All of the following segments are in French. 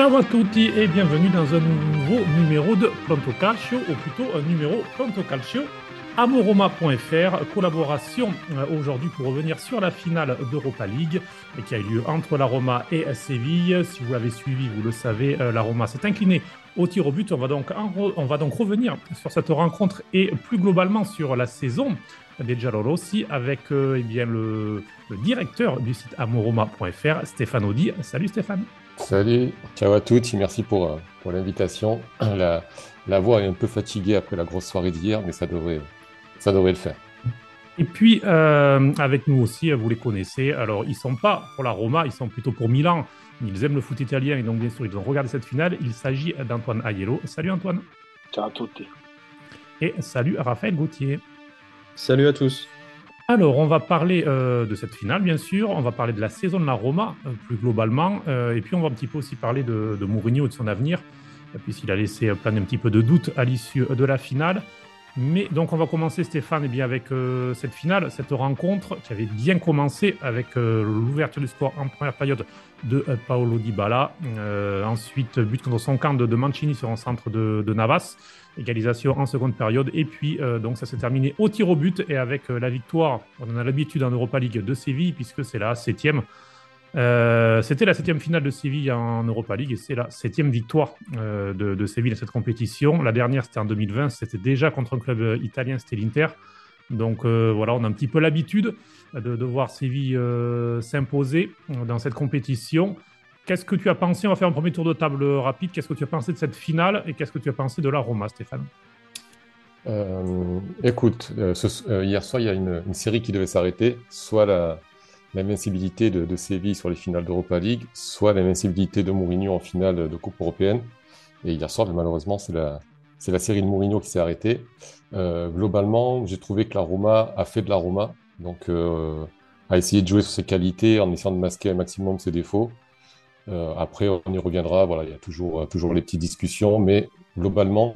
Ciao à tutti et bienvenue dans un nouveau numéro de Pronto Calcio, ou plutôt un numéro Pronto Calcio Amoroma.fr, collaboration euh, aujourd'hui pour revenir sur la finale d'Europa League qui a eu lieu entre la Roma et Séville. Si vous l'avez suivi, vous le savez, euh, la Roma s'est inclinée au tir au but. On va, donc on va donc revenir sur cette rencontre et plus globalement sur la saison des Giallorossi avec euh, eh bien, le, directeur du site amoroma.fr, Stéphane Audi. Salut Stéphane. Salut, ciao à toutes, merci pour, pour l'invitation. La, la voix est un peu fatiguée après la grosse soirée d'hier, mais ça devrait, ça devrait le faire. Et puis, euh, avec nous aussi, vous les connaissez. Alors, ils sont pas pour la Roma, ils sont plutôt pour Milan. Ils aiment le foot italien et donc, bien sûr, ils ont regardé cette finale. Il s'agit d'Antoine Aiello. Salut Antoine. Ciao à tutti. Et salut Raphaël Gauthier. Salut à tous. Alors, on va parler euh, de cette finale, bien sûr. On va parler de la saison de la Roma, euh, plus globalement. et puis, on va un petit peu aussi parler de, Mourinho et de son avenir, puisqu'il a laissé planer un petit peu de doute à l'issue de la finale. Mais donc on va commencer Stéphane eh bien, avec euh, cette finale, cette rencontre qui avait bien commencé avec euh, l'ouverture du score en première période de euh, Paolo Dybala. ensuite, but contre son camp de, Mancini sur un centre de, de, Navas. Égalisation en seconde période. Et puis donc ça s'est terminé au tir au but et avec la victoire, on en a l'habitude en Europa League de Séville puisque c'est la septième euh, c'était la septième finale de Séville en Europa League et c'est la septième victoire euh, de, Séville dans cette compétition. La dernière, c'était en 2020, c'était déjà contre un club euh, italien, c'était l'Inter. Donc voilà, on a un petit peu l'habitude de, voir Séville s'imposer dans cette compétition. Qu'est-ce que tu as pensé? On va faire un premier tour de table rapide. Qu'est-ce que tu as pensé de cette finale et qu'est-ce que tu as pensé de la Roma, Stéphane? Écoute, hier soir, il y a une, une série qui devait s'arrêter, soit la, l'invincibilité de, Séville sur les finales d'Europa League, soit l'invincibilité de Mourinho en finale de Coupe européenne. Et hier soir, malheureusement, c'est la, la série de Mourinho qui s'est arrêtée. Euh, globalement, j'ai trouvé que la Roma a fait de la Roma, donc euh, a essayé de jouer sur ses qualités en essayant de masquer un maximum ses défauts. Euh, après, on y reviendra. Voilà, il y a toujours, toujours les petites discussions, mais globalement,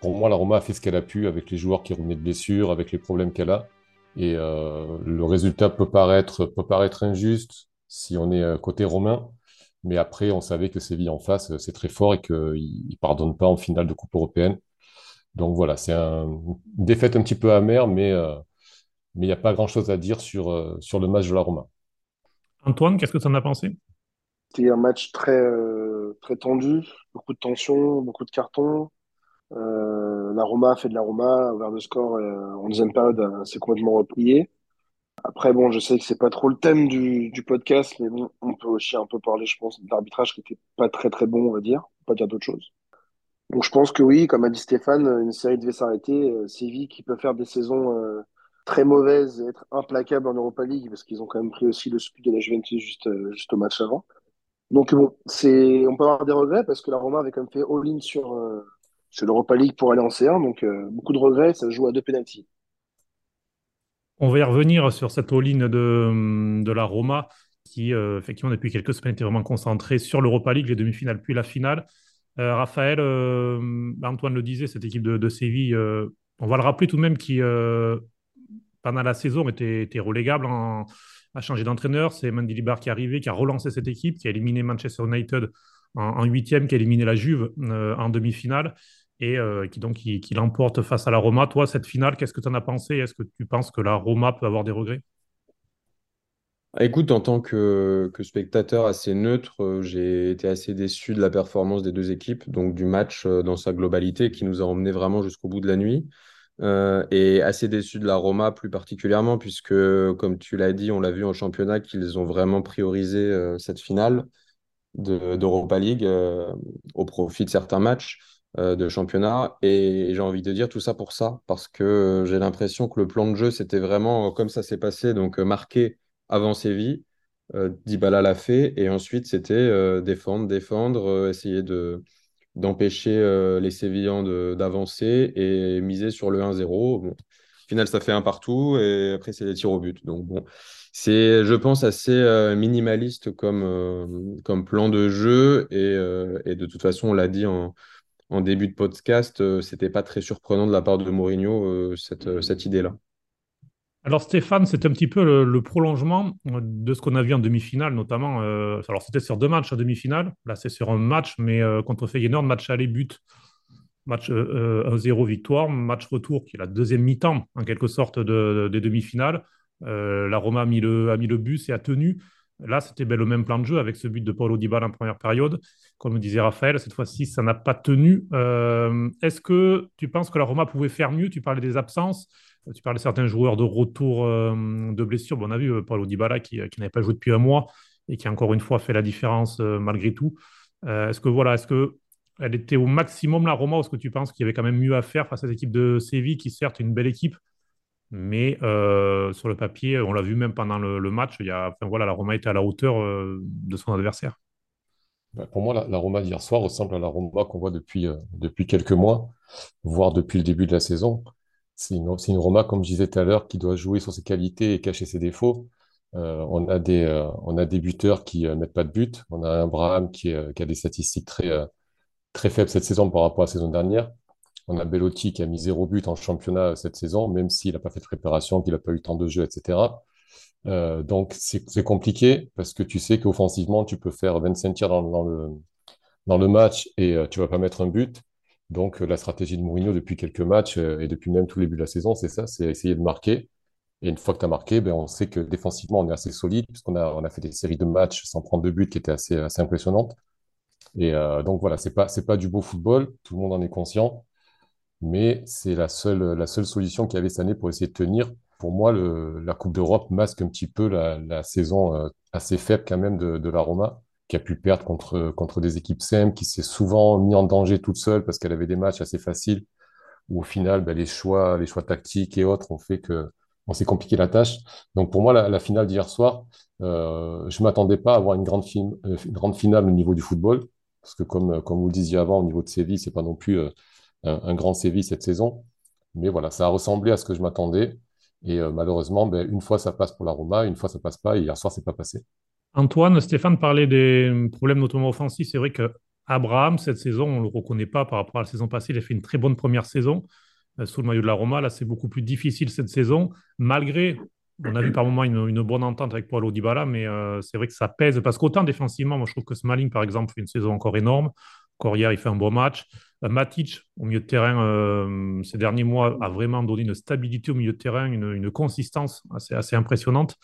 pour moi, la Roma a fait ce qu'elle a pu avec les joueurs qui revenaient de blessures, avec les problèmes qu'elle a. Et euh, le résultat peut paraître, peut paraître injuste si on est euh, côté romain, mais après, on savait que Séville en face, euh, c'est très fort et qu'il ne pardonne pas en finale de Coupe européenne. Donc voilà, c'est une défaite un petit peu amère, mais mais il n'y a pas grand-chose à dire sur, sur le match de la Roma. Antoine, qu'est-ce que tu en as pensé? C'était un match très, très tendu, beaucoup de tension, beaucoup de cartons. Euh, la Roma a fait de la Roma, ouvert le score euh, en deuxième période, euh, c'est complètement replié. Après, bon, je sais que c'est pas trop le thème du, du podcast, mais bon, on peut aussi un peu parler, je pense, de l'arbitrage qui était pas très très bon, on va dire, pas dire d'autre chose. Donc je pense que oui, comme a dit Stéphane, une série devait s'arrêter. Séville qui peut faire des saisons très mauvaises et être implacable en Europa League, parce qu'ils ont quand même pris aussi le speed de la Juventus juste, juste au match avant. Donc bon, c'est, on peut avoir des regrets parce que la Roma avait quand même fait all-in sur, c'est l'Europa League pour aller en C1, donc euh, beaucoup de regrets, ça joue à deux pénalties. On va y revenir sur cette all-in de, de, la Roma, qui euh, effectivement depuis quelques semaines était vraiment concentrée sur l'Europa League, les demi-finales puis la finale. Euh, Raphaël, Antoine le disait, cette équipe de, Séville, on va le rappeler tout de même qui pendant la saison était, était relégable, en, a changé d'entraîneur. C'est Mandy Libar qui est arrivé, qui a relancé cette équipe, qui a éliminé Manchester United en huitième, qui a éliminé la Juve en demi-finale et euh, qui donc qui, l'emporte face à la Roma. Toi, cette finale, qu'est-ce que tu en as pensé? Est-ce que tu penses que la Roma peut avoir des regrets? Écoute, en tant que, spectateur assez neutre, euh, j'ai été assez déçu de la performance des deux équipes, donc du match euh, dans sa globalité qui nous a emmené vraiment jusqu'au bout de la nuit. et assez déçu de la Roma plus particulièrement, puisque, comme tu l'as dit, on l'a vu en championnat qu'ils ont vraiment priorisé cette finale d'Europa League au profit de certains matchs. Euh, de championnat. Et j'ai envie de dire tout ça pour ça, parce que j'ai l'impression que le plan de jeu, c'était vraiment comme ça s'est passé, donc euh, marqué avant Séville. Euh, l'a fait, et ensuite c'était défendre, défendre, essayer de d'empêcher les Sévillans d'avancer et miser sur le 1-0. Bon. Au final, ça fait un partout et après, c'est les tirs au but. Donc, bon, c'est, je pense, assez minimaliste comme, comme plan de jeu et, et, de toute façon, on l'a dit en, en début de podcast, euh, c'était pas très surprenant de la part de Mourinho, euh, cette, euh, cette idée-là. Alors Stéphane, c'est un petit peu le, prolongement de ce qu'on a vu en demi-finale, notamment. Euh, alors c'était sur deux matchs en demi-finale. Là, c'est sur un match, mais contre Feyenoord, match aller but, match 1-0 euh, victoire, match retour qui est la deuxième mi-temps en quelque sorte des demi-finales. la Roma a mis, le, a mis le bus et a tenu. Là, c'était le même plan de jeu avec ce but de Paulo Dybala en première période. Comme disait Raphaël, cette fois-ci, ça n'a pas tenu. Est-ce que tu penses que la Roma pouvait faire mieux? Tu parlais des absences. Tu parlais de certains joueurs de retour euh, de blessure. Bon, on a vu euh, Paulo Dybala qui, n'avait pas joué depuis un mois et qui encore une fois fait la différence euh, malgré tout. est-ce que voilà, est-ce que elle était au maximum la Roma ou est-ce que tu penses qu'il y avait quand même mieux à faire face à cette équipe de Séville qui certes est une belle équipe, mais sur le papier, on l'a vu même pendant le, match, il y a, voilà, la Roma était à la hauteur de son adversaire. Bah, pour moi, la, Roma d'hier soir ressemble à la Roma qu'on voit depuis, depuis quelques mois, voire depuis le début de la saison. C'est une, Roma, comme je disais tout à l'heure, qui doit jouer sur ses qualités et cacher ses défauts. Euh, on, a des, euh, on a des buteurs qui ne euh, mettent pas de but. On a un Braham qui, qui, a des statistiques très, très faibles cette saison par rapport à la saison dernière. On a Bellotti qui a mis zéro but en championnat cette saison, même s'il n'a pas fait de préparation, qu'il n'a pas eu tant de jeux, etc. donc c'est compliqué parce que tu sais qu'offensivement, tu peux faire 25 tirs dans, dans, le, dans le match et tu vas pas mettre un but. Donc, euh, la stratégie de Mourinho depuis quelques matchs euh, et depuis même tout le début de la saison, c'est ça, c'est essayer de marquer. Et une fois que tu as marqué, ben, on sait que défensivement, on est assez solide, puisqu'on a, on a fait des séries de matchs sans prendre de but qui étaient assez, assez impressionnantes. Et euh, donc voilà, c'est pas, pas du beau football, tout le monde en est conscient, mais c'est la seule, la seule solution qu'il y avait cette année pour essayer de tenir. Pour moi, le, la Coupe d'Europe masque un petit peu la, la saison assez faible quand même de, de la Roma qui a pu perdre contre, contre des équipes simples, qui s'est souvent mis en danger toute seule parce qu'elle avait des matchs assez faciles, où au final, ben, les choix, les choix tactiques et autres ont fait que on s'est compliqué la tâche. Donc pour moi, la, la finale d'hier soir, euh, je m'attendais pas à avoir une grande, euh, une grande finale au niveau du football, parce que comme, comme vous le disiez avant, au niveau de Séville, c'est pas non plus euh, un, grand Séville cette saison. Mais voilà, ça a ressemblé à ce que je m'attendais. Et euh, malheureusement, ben, une fois ça passe pour la Roma, une fois ça passe pas. Et hier soir, c'est pas passé. Antoine, Stéphane parlait des problèmes notamment offensifs. C'est vrai que Abraham, cette saison, on ne le reconnaît pas par rapport à la saison passée. Il a fait une très bonne première saison euh, sous le maillot de la Roma. Là, c'est beaucoup plus difficile cette saison, malgré, on a vu par moments une, bonne entente avec Paulo Dybala, mais euh, c'est vrai que ça pèse. Parce qu'autant défensivement, moi, je trouve que Smalling, par exemple, fait une saison encore énorme. Hier, il fait un bon match. Euh, Matic, au milieu de terrain, ces derniers mois, a vraiment donné une stabilité au milieu de terrain, une, consistance assez, assez impressionnante.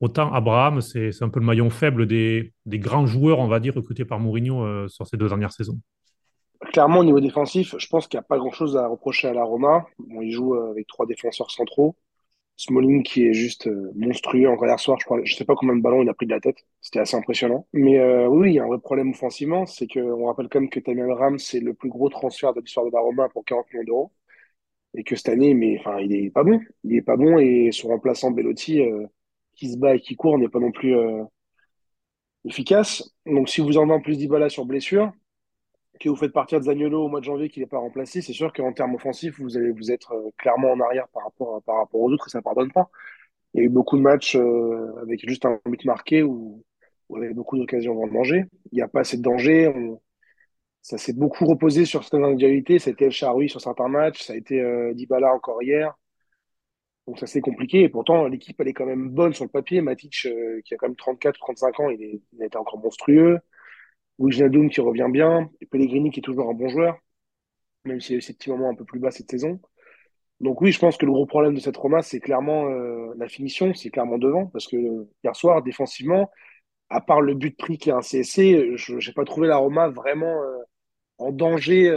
Autant Abraham, c'est un peu le maillon faible des, grands joueurs, on va dire, recrutés par Mourinho euh, sur ces deux dernières saisons. Clairement, au niveau défensif, je pense qu'il n'y a pas grand-chose à reprocher à la Roma. Bon, il joue euh, avec trois défenseurs centraux. Smalling qui est juste euh, monstrueux encore hier soir. Je ne je sais pas combien de ballons il a pris de la tête. C'était assez impressionnant. Mais oui, il y a un vrai problème offensivement. C'est qu'on rappelle quand même que Tammy Abraham, c'est le plus gros transfert de l'histoire de la Roma pour 40 millions d'euros. Et que cette année, mais, enfin, il est pas bon. Il est pas bon et son remplaçant Bellotti, qui se bat et qui court n'est pas non plus euh, efficace. Donc si vous en avez en plus d'Ibala sur blessure, que vous faites partir de Zaniolo au mois de janvier qui n'est pas remplacé, c'est sûr qu'en termes offensifs, vous allez vous être euh, clairement en arrière par rapport, par rapport aux autres et ça ne pardonne pas. Il y a eu beaucoup de matchs euh, avec juste un but marqué où, où y avait beaucoup d'occasions de manger. Il n'y a pas assez de danger. Ça s'est beaucoup reposé sur certaines individualités. Ça a été El Charoui sur certains matchs. Ça a été euh, Dybala encore hier. Donc ça c'est compliqué. Et pourtant, l'équipe, elle est quand même bonne sur le papier. Matic, euh, qui a quand même 34, 35 ans, il, est, il a été encore monstrueux. Wijnaldum qui revient bien. Pellegrini qui est toujours un bon joueur, même s'il y a eu ces petits moments un peu plus bas cette saison. Donc oui, je pense que le gros problème de cette Roma, c'est clairement euh, la finition, c'est clairement devant. Parce que hier soir, défensivement, à part le but pris qui est un CSC, je n'ai pas trouvé la Roma vraiment euh, en danger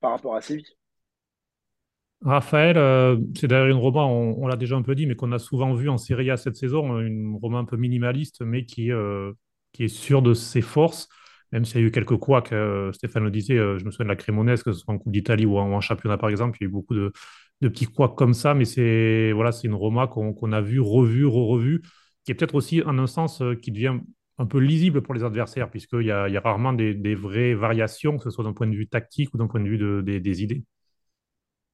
par rapport à Séville. Raphaël, euh, c'est d'ailleurs une Roma, on, l'a déjà un peu dit, mais qu'on a souvent vu en Serie A cette saison, une Roma un peu minimaliste, mais qui, euh, qui est sûre de ses forces, même s'il y a eu quelques couacs, euh, Stéphane le disait, je me souviens de la Crémonaise, que ce soit en Coupe d'Italie ou, en, championnat par exemple, il y a eu beaucoup de, petits couacs comme ça, mais c'est voilà, une Roma qu'on a vu, revue, re-revue, qui est peut-être aussi en un sens qui devient un peu lisible pour les adversaires, puisqu'il y, a, rarement des, vraies variations, que ce soit d'un point de vue tactique ou d'un point de vue des idées.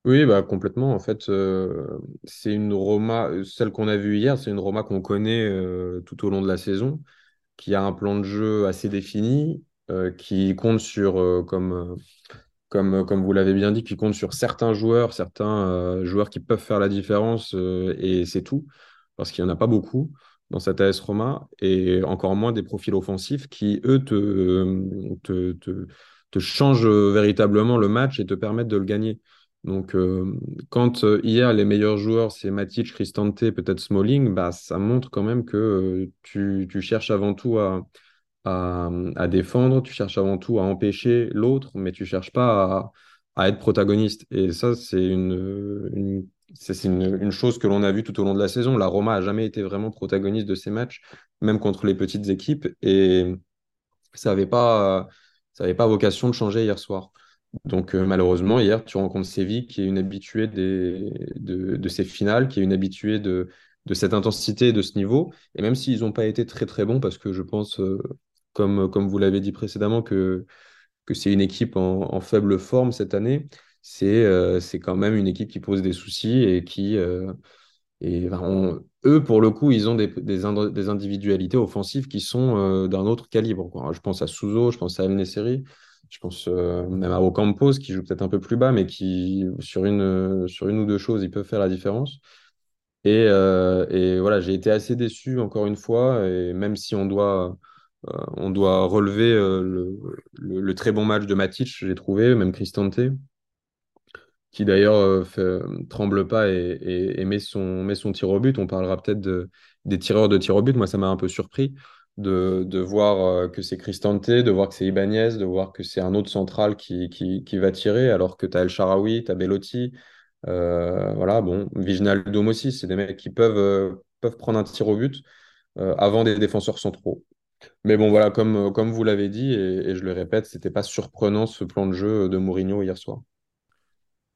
Oui, bah, complètement. En fait, euh, c'est une Roma, celle qu'on a vue hier, c'est une Roma qu'on connaît euh, tout au long de la saison, qui a un plan de jeu assez défini, euh, qui compte sur, comme, comme, comme vous l'avez bien dit, qui compte sur certains joueurs, certains joueurs qui peuvent faire la différence, et c'est tout, parce qu'il n'y en a pas beaucoup dans cette AS Roma, et encore moins des profils offensifs qui, eux, te changent véritablement le match et te permettent de le gagner. Donc, euh, quand euh, hier, les meilleurs joueurs, c'est Matic, Cristante, peut-être Smalling, bah, ça montre quand même que euh, tu, cherches avant tout à, défendre, tu cherches avant tout à empêcher l'autre, mais tu cherches pas à, être protagoniste. Et ça, c'est une, une c'est une, une, chose que l'on a vue tout au long de la saison. La Roma a jamais été vraiment protagoniste de ces matchs, même contre les petites équipes, et ça n'avait pas, pas vocation de changer hier soir. Donc euh, malheureusement, hier, tu rencontres Séville, qui est une habituée des, de, ces finales, qui est une habituée de, de cette intensité de ce niveau. Et même s'ils n'ont pas été très très bons, parce que je pense, euh, comme, comme vous l'avez dit précédemment, que, que c'est une équipe en, faible forme cette année, c'est euh, c'est quand même une équipe qui pose des soucis et qui... Et eux, pour le coup, ils ont des, des, individualités offensives qui sont d'un autre calibre. Quoi. Je pense à Souzo, je pense à El. Je pense euh, même à Ocampos qui joue peut-être un peu plus bas, mais qui, sur une, sur une ou deux choses, il peut faire la différence. Et, euh, et voilà, j'ai été assez déçu encore une fois, et même si on doit, euh, on doit relever le, très bon match de Matic, j'ai trouvé, même Cristante, qui d'ailleurs tremble pas et, et, et, met, son, met son tir au but. On parlera peut-être de, des tireurs de tir au but. Moi, ça m'a un peu surpris de, voir euh, que c'est Cristante, de voir que c'est Ibanez, de voir que c'est un autre central qui, va tirer, alors que tu as El Sharawi, tu as Bellotti. Euh, voilà, bon, aussi, c'est des mecs qui peuvent, euh, prendre un tir au but avant des défenseurs centraux. Mais bon, voilà, comme, vous l'avez dit, et, et, je le répète, c'était pas surprenant ce plan de jeu de Mourinho hier soir.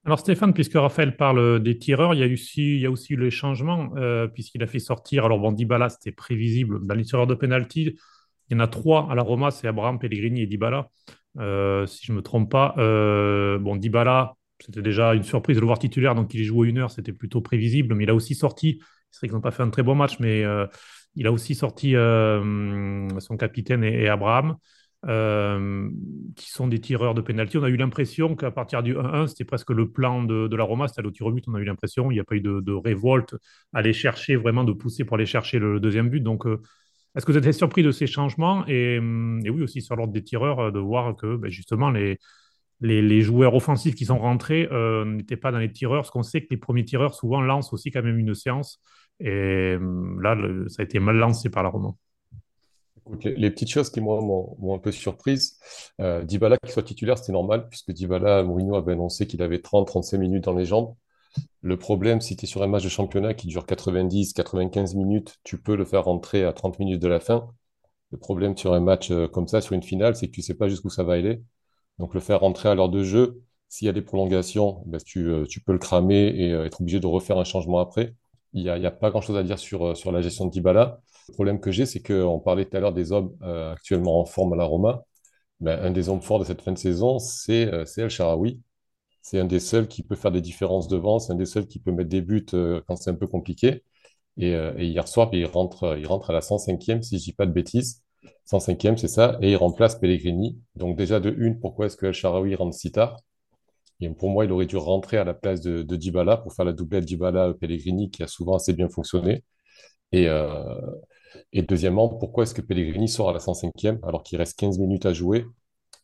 Alors Stéphane, puisque Raphaël parle des tireurs, il y a aussi, y aussi les changements, euh, puisqu'il a fait sortir, alors bon, Dybala, c'était prévisible, dans les tireurs de penalty, il y en a trois à la Roma, c'est Abraham, Pellegrini et Dybala, euh, si je ne me trompe pas. Euh, bon, Dybala, c'était déjà une surprise de le voir titulaire, donc il est joué une heure, c'était plutôt prévisible, mais il a aussi sorti, c'est vrai qu'ils n'ont pas fait un très bon match, mais euh, il a aussi sorti son capitaine et Abraham. Euh, qui sont des tireurs de pénalty. On a eu l'impression qu'à partir du 1-1, c'était presque le plan de, de la Roma, c'était au tir au but. On a eu l'impression, il n'y a pas eu de, de, révolte, aller chercher, vraiment de pousser pour aller chercher le, deuxième but. Donc, euh, est-ce que vous êtes surpris de ces changements? Et, et, oui, aussi sur l'ordre des tireurs, euh, de voir que ben, justement les, les, joueurs offensifs qui sont rentrés n'étaient pas dans les tireurs, parce qu'on sait que les premiers tireurs souvent lancent aussi quand même une séance. Et là, le, ça a été mal lancé par la Roma. Les, petites choses qui m'ont un peu surprise, euh, Dybala qui soit titulaire, c'était normal, puisque Dybala, Mourinho avait annoncé qu'il avait 30-35 minutes dans les jambes. Le problème, si tu es sur un match de championnat qui dure 90-95 minutes, tu peux le faire rentrer à 30 minutes de la fin. Le problème sur un match euh, comme ça, sur une finale, c'est que tu sais pas jusqu'où ça va aller. Donc le faire rentrer à l'heure de jeu, s'il y a des prolongations, ben, tu, euh, tu, peux le cramer et euh, être obligé de refaire un changement après. Il n'y a, pas grand-chose à dire sur, sur la gestion de Dybala. Le problème que j'ai, c'est qu'on parlait tout à l'heure des hommes euh, actuellement en forme à la Roma. Ben, un des hommes forts de cette fin de saison, c'est euh, El Sharawi. C'est un des seuls qui peut faire des différences devant, c'est un des seuls qui peut mettre des buts euh, quand c'est un peu compliqué. Et, euh, hier soir, il rentre, il rentre à la 105e, si je dis pas de bêtises. 105e, c'est ça, et il remplace Pellegrini. Donc déjà de une, pourquoi est-ce que El Sharawi rentre si tard? Et pour moi, il aurait dû rentrer à la place de, de Dybala pour faire la doublette Dybala-Pellegrini qui a souvent assez bien fonctionné. Et, euh, et deuxièmement, pourquoi est-ce que Pellegrini sort à la 105e alors qu'il reste 15 minutes à jouer?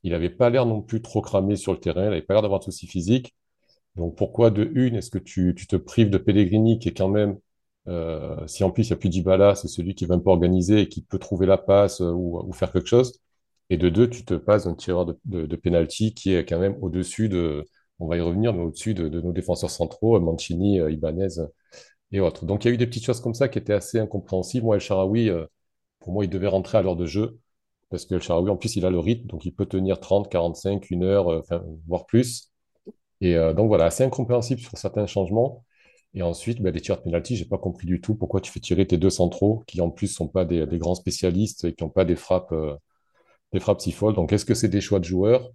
Il n'avait pas l'air non plus trop cramé sur le terrain, il n'avait pas l'air d'avoir de soucis physiques. Donc pourquoi de une, est-ce que tu, te prives de Pellegrini qui est quand même, euh, si en plus il n'y a plus Dybala, c'est celui qui va un peu organiser et qui peut trouver la passe euh, ou, ou, faire quelque chose? Et de deux, tu te passes un tireur de, de, de penalty qui est quand même au-dessus de, on va y revenir, mais au-dessus de, nos défenseurs centraux, Mancini, Ibanez et autres. Donc il y a eu des petites choses comme ça qui étaient assez incompréhensibles. Moi, El Sharawi, euh, pour moi, il devait rentrer à l'heure de jeu, parce que El en plus, il a le rythme, donc il peut tenir 30, 45, une heure, euh, enfin, voire plus. Et euh, donc voilà, assez incompréhensible sur certains changements. Et ensuite, les tirs de penalty, j'ai pas compris du tout pourquoi tu fais tirer tes deux centraux, qui en plus sont pas des, grands spécialistes et qui n'ont pas des frappes, euh, si folles. Donc est-ce que c'est des choix de joueurs euh,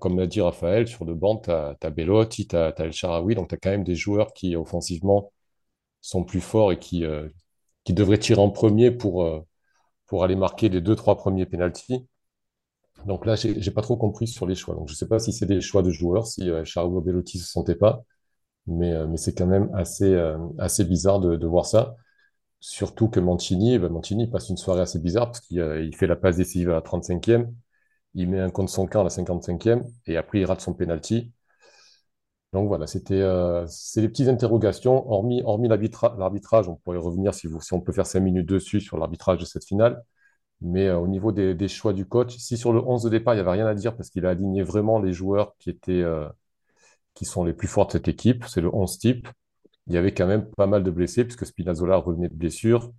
Comme l'a dit Raphaël, sur le banc, tu as, Bellotti, tu as, El Sharawi, donc tu as quand même des joueurs qui, offensivement, sont plus forts et qui, euh, devraient tirer en premier pour, euh, pour aller marquer les deux, trois premiers pénalties. Donc là, j'ai j'ai pas trop compris sur les choix. Donc je sais pas si c'est des choix de joueurs, si euh, Charo Belotti se sentait pas, mais, euh, c'est quand même assez, euh, bizarre de, voir ça. Surtout que Mancini, ben, Mancini passe une soirée assez bizarre parce qu'il euh, il fait la passe décisive à la 35e, il met un contre son camp à la 55e et après il rate son penalty. Donc voilà, c'était euh, c'est des petites interrogations. Hormis, hormis l'arbitra- l'arbitrage, on pourrait revenir si, vous, si on peut faire cinq minutes dessus sur l'arbitrage de cette finale. Mais euh, au niveau des, choix du coach, si sur le 11 de départ, il n'y avait rien à dire parce qu'il a aligné vraiment les joueurs qui étaient, euh, qui sont les plus forts de cette équipe, c'est le 11 type. Il y avait quand même pas mal de blessés puisque Spinazzola revenait de blessure,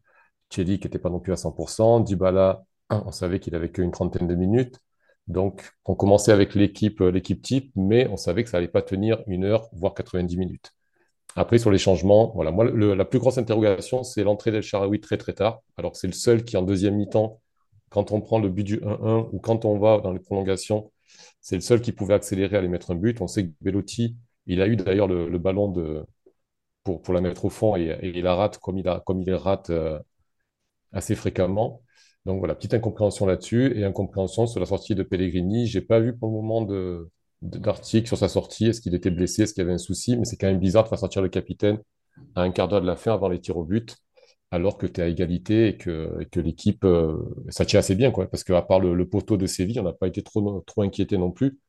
Cheli qui n'était pas non plus à 100%, Dybala, on savait qu'il avait qu'une trentaine de minutes. Donc, on commençait avec l'équipe, euh, l'équipe type, mais on savait que ça allait pas tenir une heure, voire 90 minutes. Après, sur les changements, voilà, moi, la plus grosse interrogation, c'est l'entrée d'El Shaarawy très très tard, alors c'est le seul qui, en deuxième mi-temps, quand on prend le but du 1-1 ou quand on va dans les prolongations, c'est le seul qui pouvait accélérer, aller mettre un but. On sait que Belotti, il a eu d'ailleurs le, ballon de, pour, pour la mettre au fond et, il la rate comme il, a, comme rate euh, assez fréquemment. Donc voilà, petite incompréhension là-dessus et incompréhension sur la sortie de Pellegrini. J'ai pas vu pour le moment de, d'article sur sa sortie. Est-ce qu'il était blessé? Est-ce qu'il y avait un souci? Mais c'est quand même bizarre de faire sortir le capitaine à un quart d'heure de la fin avant les tirs au but, alors que tu es à égalité et que, que l'équipe, euh, ça tient assez bien, quoi. Parce qu'à part le, poteau de Séville, on n'a pas été trop, trop inquiété non plus.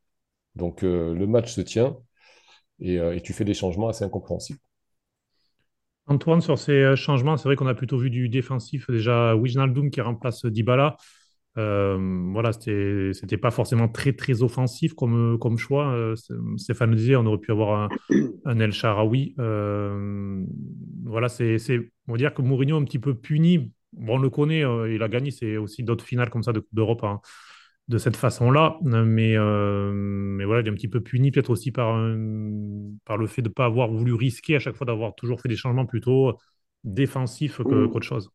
Donc euh, le match se tient euh, et tu fais des changements assez incompréhensibles. Antoine, sur ces euh, changements, c'est vrai qu'on a plutôt vu du défensif. Déjà, Wijnaldum qui remplace Dybala. Euh, voilà, c'était, pas forcément très, très offensif comme, comme choix. Euh, c'est- Stéphane le disait, on aurait pu avoir un, un El Shaarawy. Euh, voilà, c'est, c'est, on va dire que Mourinho est un petit peu puni. Bon, on le connaît, euh, il a gagné, c'est aussi d'autres finales comme ça de Coupe d'Europe hein, de cette façon-là. Mais, euh, mais voilà, il est un petit peu puni peut-être aussi par, un- par le fait de ne pas avoir voulu risquer à chaque fois d'avoir toujours fait des changements plutôt défensifs Mm. qu'autre chose.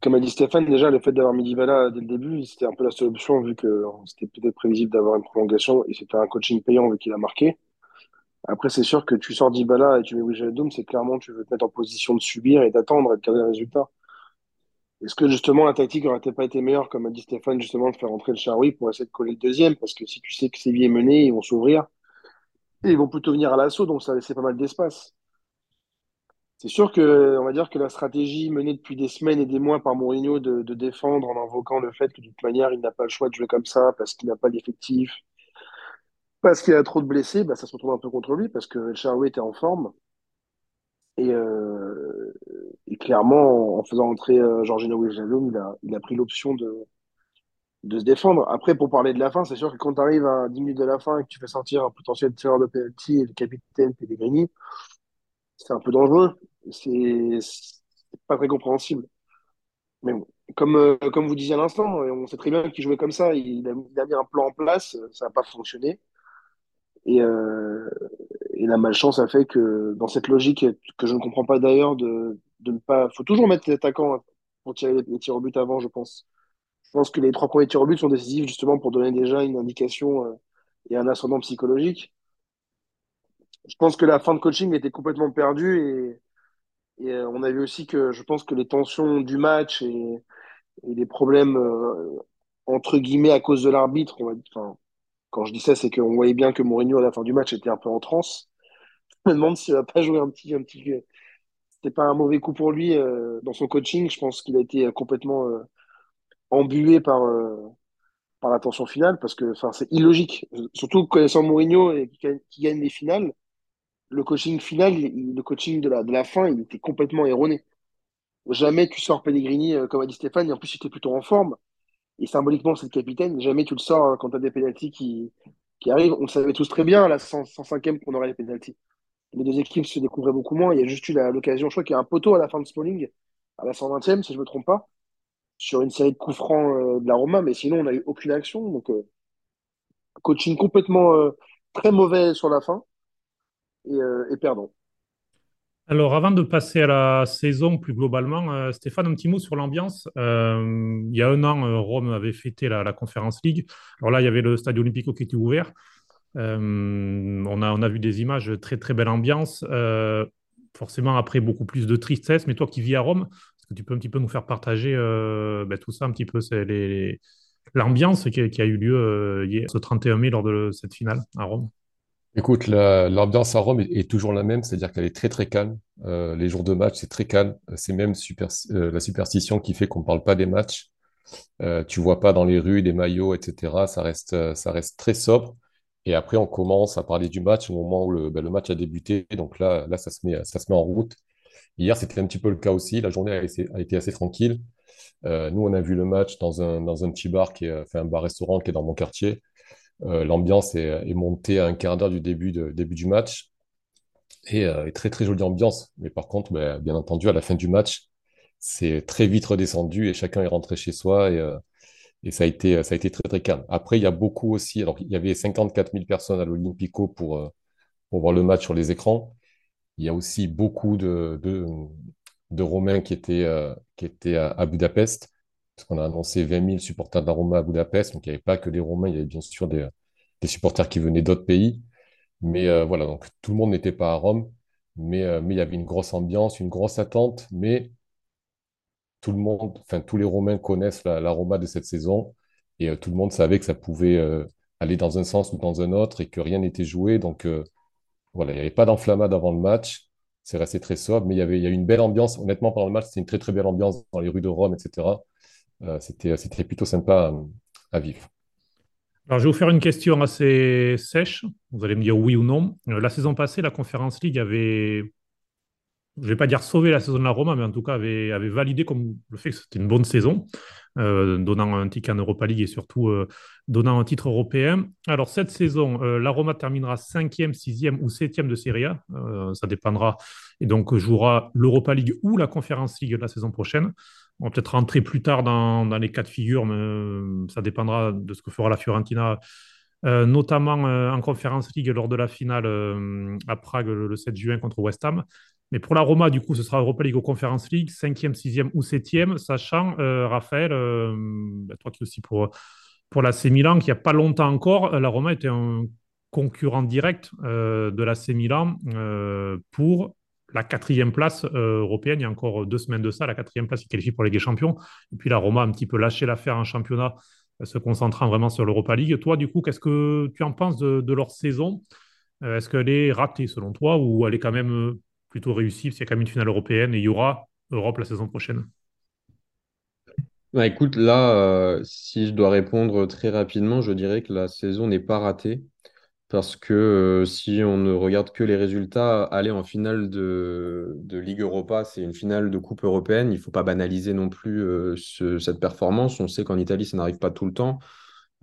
Comme a dit Stéphane, déjà, le fait d'avoir mis Dybala dès le début, c'était un peu la seule option, vu que c'était peut-être prévisible d'avoir une prolongation, et c'était un coaching payant, vu qu'il a marqué. Après, c'est sûr que tu sors Dybala et tu mets Wijnaldum, c'est clairement, tu veux te mettre en position de subir et d'attendre et de garder le résultat. Est-ce que, justement, la tactique aurait peut-être pas été meilleure, comme a dit Stéphane, justement, de faire rentrer le Charoui pour essayer de coller le deuxième, parce que si tu sais que Séville est mené, ils vont s'ouvrir, et ils vont plutôt venir à l'assaut, donc ça laissait pas mal d'espace. C'est sûr que, on va dire que la stratégie menée depuis des semaines et des mois par Mourinho de, défendre en invoquant le fait que de toute manière, il n'a pas le choix de jouer comme ça parce qu'il n'a pas l'effectif, parce qu'il a trop de blessés, bah, ça se retrouve un peu contre lui parce que El Shaarawy était en forme. Et, euh, et clairement, en faisant entrer euh, Jorginho Wijnaldum, il a, il a pris l'option de, de se défendre. Après, pour parler de la fin, c'est sûr que quand tu arrives à 10 minutes de la fin et que tu fais sortir un potentiel tireur de penalty et le capitaine Pellegrini, c'est un peu dangereux. C'est pas très compréhensible. Mais bon, comme, euh, comme vous disiez à l'instant, on sait très bien qu'il jouait comme ça. Il a, il a mis un plan en place, ça n'a pas fonctionné. Et, euh, et la malchance a fait que dans cette logique que je ne comprends pas d'ailleurs de, de ne pas. faut toujours mettre l'attaquant pour tirer les, les tirs au but avant, je pense. Je pense que les trois premiers tirs au but sont décisifs justement pour donner déjà une indication euh, et un ascendant psychologique. Je pense que la fin de coaching était complètement perdue et, euh, on a vu aussi que je pense que les tensions du match et, et les problèmes euh, entre guillemets à cause de l'arbitre, on va, enfin, quand je dis ça, c'est qu'on voyait bien que Mourinho à la fin du match était un peu en transe. Je me demande s'il va pas jouer un petit, un petit. C'était pas un mauvais coup pour lui euh, dans son coaching. Je pense qu'il a été complètement euh, embué par euh, par finale parce que, c'est illogique. Surtout connaissant Mourinho et qui, gagne les finales, le coaching final, le coaching de la de la fin, il était complètement erroné. Jamais tu sors Pellegrini euh, comme a dit Stéphane, et en plus il était plutôt en forme. Et symboliquement, c'est le capitaine. Jamais tu le sors hein, quand tu as des pénaltys qui, qui arrivent. On savait tous très bien à la 100 105e qu'on aurait les pénaltys. Les deux équipes se découvraient beaucoup moins. Il y a juste eu l'occasion. Je crois qu'il y a un poteau à la fin de Smalling, à la 120e, si je me trompe pas, sur une série de coups francs euh, de la Roma. Mais sinon, on n'a eu aucune action. Donc, euh, coaching complètement euh, très mauvais sur la fin et, euh, et perdant. Alors, avant de passer à la saison plus globalement, euh, Stéphane, un petit mot sur l'ambiance. Euh, il y a un an, euh, Rome avait fêté la, Conference League. Alors là, il y avait le Stade Olimpico qui était ouvert. On a, vu des images, très très belle ambiance. Forcément, après, beaucoup plus de tristesse. Mais toi qui vis à Rome, est-ce que tu peux un petit peu nous faire partager ben, tout ça, un petit peu, l'ambiance qui, a eu lieu hier, ce 31 mai lors de cette finale à Rome? Écoute, l'ambiance à Rome est, toujours la même, c'est-à-dire qu'elle est très très calme. les jours de match, c'est très calme. C'est même super, la superstition qui fait qu'on ne parle pas des matchs. tu vois pas dans les rues des maillots, etc. Ça reste, ça reste très sobre. Et après, on commence à parler du match au moment où le, ben, match a débuté. Donc là, ça, se met, en route. Hier, c'était un petit peu le cas aussi. La journée a été, assez tranquille. Euh, nous, on a vu le match dans un, dans un petit bar, qui est, enfin, un bar-restaurant qui est dans mon quartier. Euh, l'ambiance est, montée à un quart d'heure du début, du match. Et, euh, très, très jolie ambiance. Mais par contre, ben, bien entendu, à la fin du match, c'est très vite redescendu et chacun est rentré chez soi. Et, euh, et ça a été, très, très calme. Après, il y a beaucoup aussi. Alors, il y avait 54 000 personnes à l'Olympico pour, voir le match sur les écrans. Il y a aussi beaucoup de, Romains qui étaient à, Budapest, parce qu'on a annoncé 20 000 supporters de la Roma à Budapest. Donc, il n'y avait pas que des Romains, il y avait bien sûr des, supporters qui venaient d'autres pays. Mais euh, voilà, donc tout le monde n'était pas à Rome, mais, mais il y avait une grosse ambiance, une grosse attente. Mais tout le monde, enfin tous les Romains connaissent la, Roma de cette saison et euh, tout le monde savait que ça pouvait euh, aller dans un sens ou dans un autre et que rien n'était joué. Donc euh, voilà, il n'y avait pas d'enflammade avant le match. C'est resté très sobre, mais il y avait une belle ambiance. Honnêtement, pendant le match, c'était une très très belle ambiance dans les rues de Rome, etc. c'était c'était plutôt sympa à, vivre. Alors, je vais vous faire une question assez sèche. Vous allez me dire oui ou non. La saison passée, la Conférence League avait je ne vais pas dire sauver la saison de la Roma, mais en tout cas avait, avait validé comme le fait que c'était une bonne saison, euh, donnant un ticket en Europa League et surtout euh, donnant un titre européen. Alors cette saison, euh, la Roma terminera 5e, 6e ou 7e de Serie A, ça dépendra, et donc jouera l'Europa League ou la Conference League la saison prochaine. On va peut-être rentrer plus tard dans, les cas de figure, mais ça dépendra de ce que fera la Fiorentina notamment en Conference League lors de la finale à Prague le, 7 juin contre West Ham. Mais pour la Roma, du coup, ce sera Europa League ou Conference League, 5e, 6e ou 7e, sachant, euh, Raphaël, euh, bah, toi qui aussi pour, pour l'AC Milan, qui n'y a pas longtemps encore, euh, la Roma était un concurrent direct de l'AC Milan pour la quatrième place européenne. Il y a encore deux semaines de ça, la quatrième place qui qualifie pour la Ligue Champions. Et puis la Roma a un petit peu lâché l'affaire en championnat, se concentrant vraiment sur l'Europa League. Toi, du coup, qu'est-ce que tu en penses de, leur saison? Est-ce qu'elle est ratée selon toi ou elle est quand même plutôt réussi, parce y a quand même une finale européenne et il y aura Europe la saison prochaine? Bah, écoute, là, euh, si je dois répondre très rapidement, je dirais que la saison n'est pas ratée. Parce que euh, si on ne regarde que les résultats, aller en finale de, de Ligue Europa, c'est une finale de Coupe européenne. Il ne faut pas banaliser non plus euh, cette performance. On sait qu'en Italie, ça n'arrive pas tout le temps.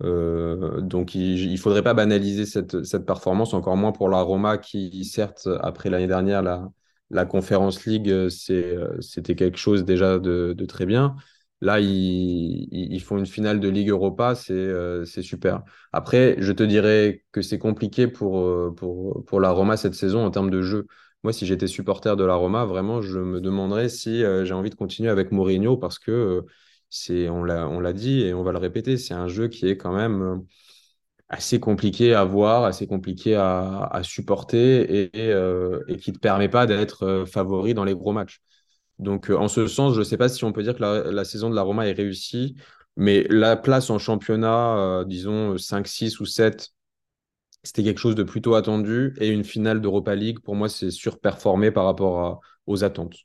Euh, donc il ne faudrait pas banaliser cette, cette, performance, encore moins pour la Roma qui, certes, après l'année dernière, la, la Conférence League, c'était quelque chose déjà de, de, très bien. Là, ils, font une finale de Ligue Europa, c'est c'est super. Après, je te dirais que c'est compliqué pour, pour, la Roma cette saison en termes de jeu. Moi, si j'étais supporter de la Roma, vraiment, je me demanderais si j'ai envie de continuer avec Mourinho parce que on l'a, dit et on va le répéter, c'est un jeu qui est quand même euh, assez compliqué à voir, assez compliqué à, supporter et, euh, et, qui ne te permet pas d'être euh, favori dans les gros matchs. Donc, en ce sens, je ne sais pas si on peut dire que la, saison de la Roma est réussie, mais la place en championnat, disons 5, 6 ou 7, c'était quelque chose de plutôt attendu. Et une finale d'Europa League, pour moi, c'est surperformé par rapport aux attentes.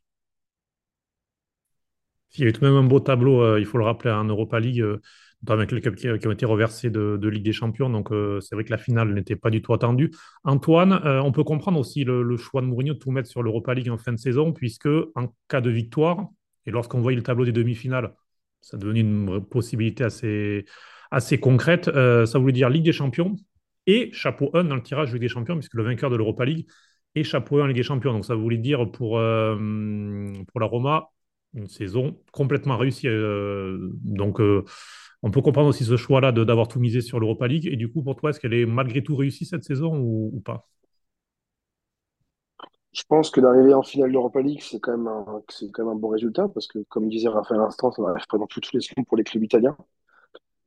Il y a eu tout de même un beau tableau, euh, il faut le rappeler, en Europa League, euh, avec les clubs qui, ont été reversés de, Ligue des Champions. Donc, euh, c'est vrai que la finale n'était pas du tout attendue. Antoine, on peut comprendre aussi le, choix de Mourinho de tout mettre sur l'Europa League en fin de saison, puisque en cas de victoire, et lorsqu'on voyait le tableau des demi-finales, ça devenait une possibilité assez, assez concrète. ça voulait dire Ligue des Champions et chapeau 1 dans le tirage Ligue des Champions, puisque le vainqueur de l'Europa League et chapeau 1 en Ligue des Champions. Donc, ça voulait dire pour, pour la Roma une saison complètement réussie. Euh, donc, euh, on peut comprendre aussi ce choix-là d'avoir tout misé sur l'Europa League. Et du coup, pour toi, est-ce qu'elle est malgré tout réussie cette saison ou, pas? Je pense que d'arriver en finale d'Europa League, c'est quand, même un, quand même un bon résultat parce que, comme disait Raphaël à l'instant, ça n'arrive pas dans toutes les saisons pour les clubs italiens.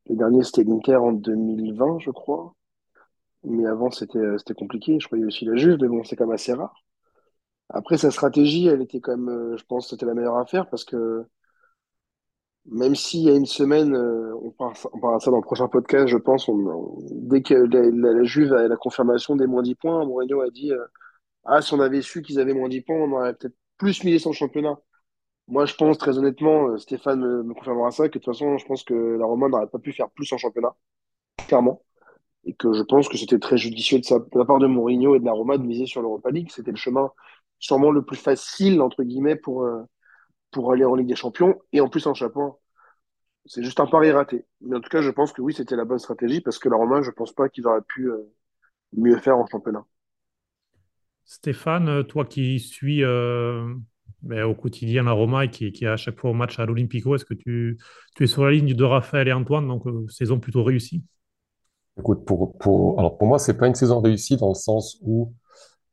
Le dernier, c'était l'Inter en 2020, je crois. Mais avant, c'était compliqué. Je croyais aussi la Juve, mais bon, c'est quand même assez rare. Après, sa stratégie, elle était quand même, euh, je pense c'était la meilleure affaire parce que même s'il y a une semaine, euh, on, parlera, ça dans le prochain podcast, je pense. dès que la, Juve a la confirmation des moins 10 points, Mourinho a dit Ah, si on avait su qu'ils avaient moins 10 points, on aurait peut-être plus misé son championnat. Moi, je pense très honnêtement, Stéphane me, confirmera ça, que de toute façon, je pense que la Roma n'aurait pas pu faire plus en championnat, clairement. Et que je pense que c'était très judicieux de, sa, la part de Mourinho et de la Roma de miser sur l'Europa League. C'était le chemin sûrement le plus facile, entre guillemets, pour, pour aller en Ligue des Champions et en plus en chapeau. C'est juste un pari raté. Mais en tout cas, je pense que oui, c'était la bonne stratégie parce que la Roma, je pense pas qu'ils auraient pu euh, mieux faire en championnat. Stéphane, euh, toi qui suis euh, ben, au quotidien la Roma et qui, est à chaque fois au match à l'Olympico, est-ce que tu, es sur la ligne de Raphaël et Antoine, donc saison plutôt réussie? Écoute, pour, pour, alors pour moi, c'est pas une saison réussie dans le sens où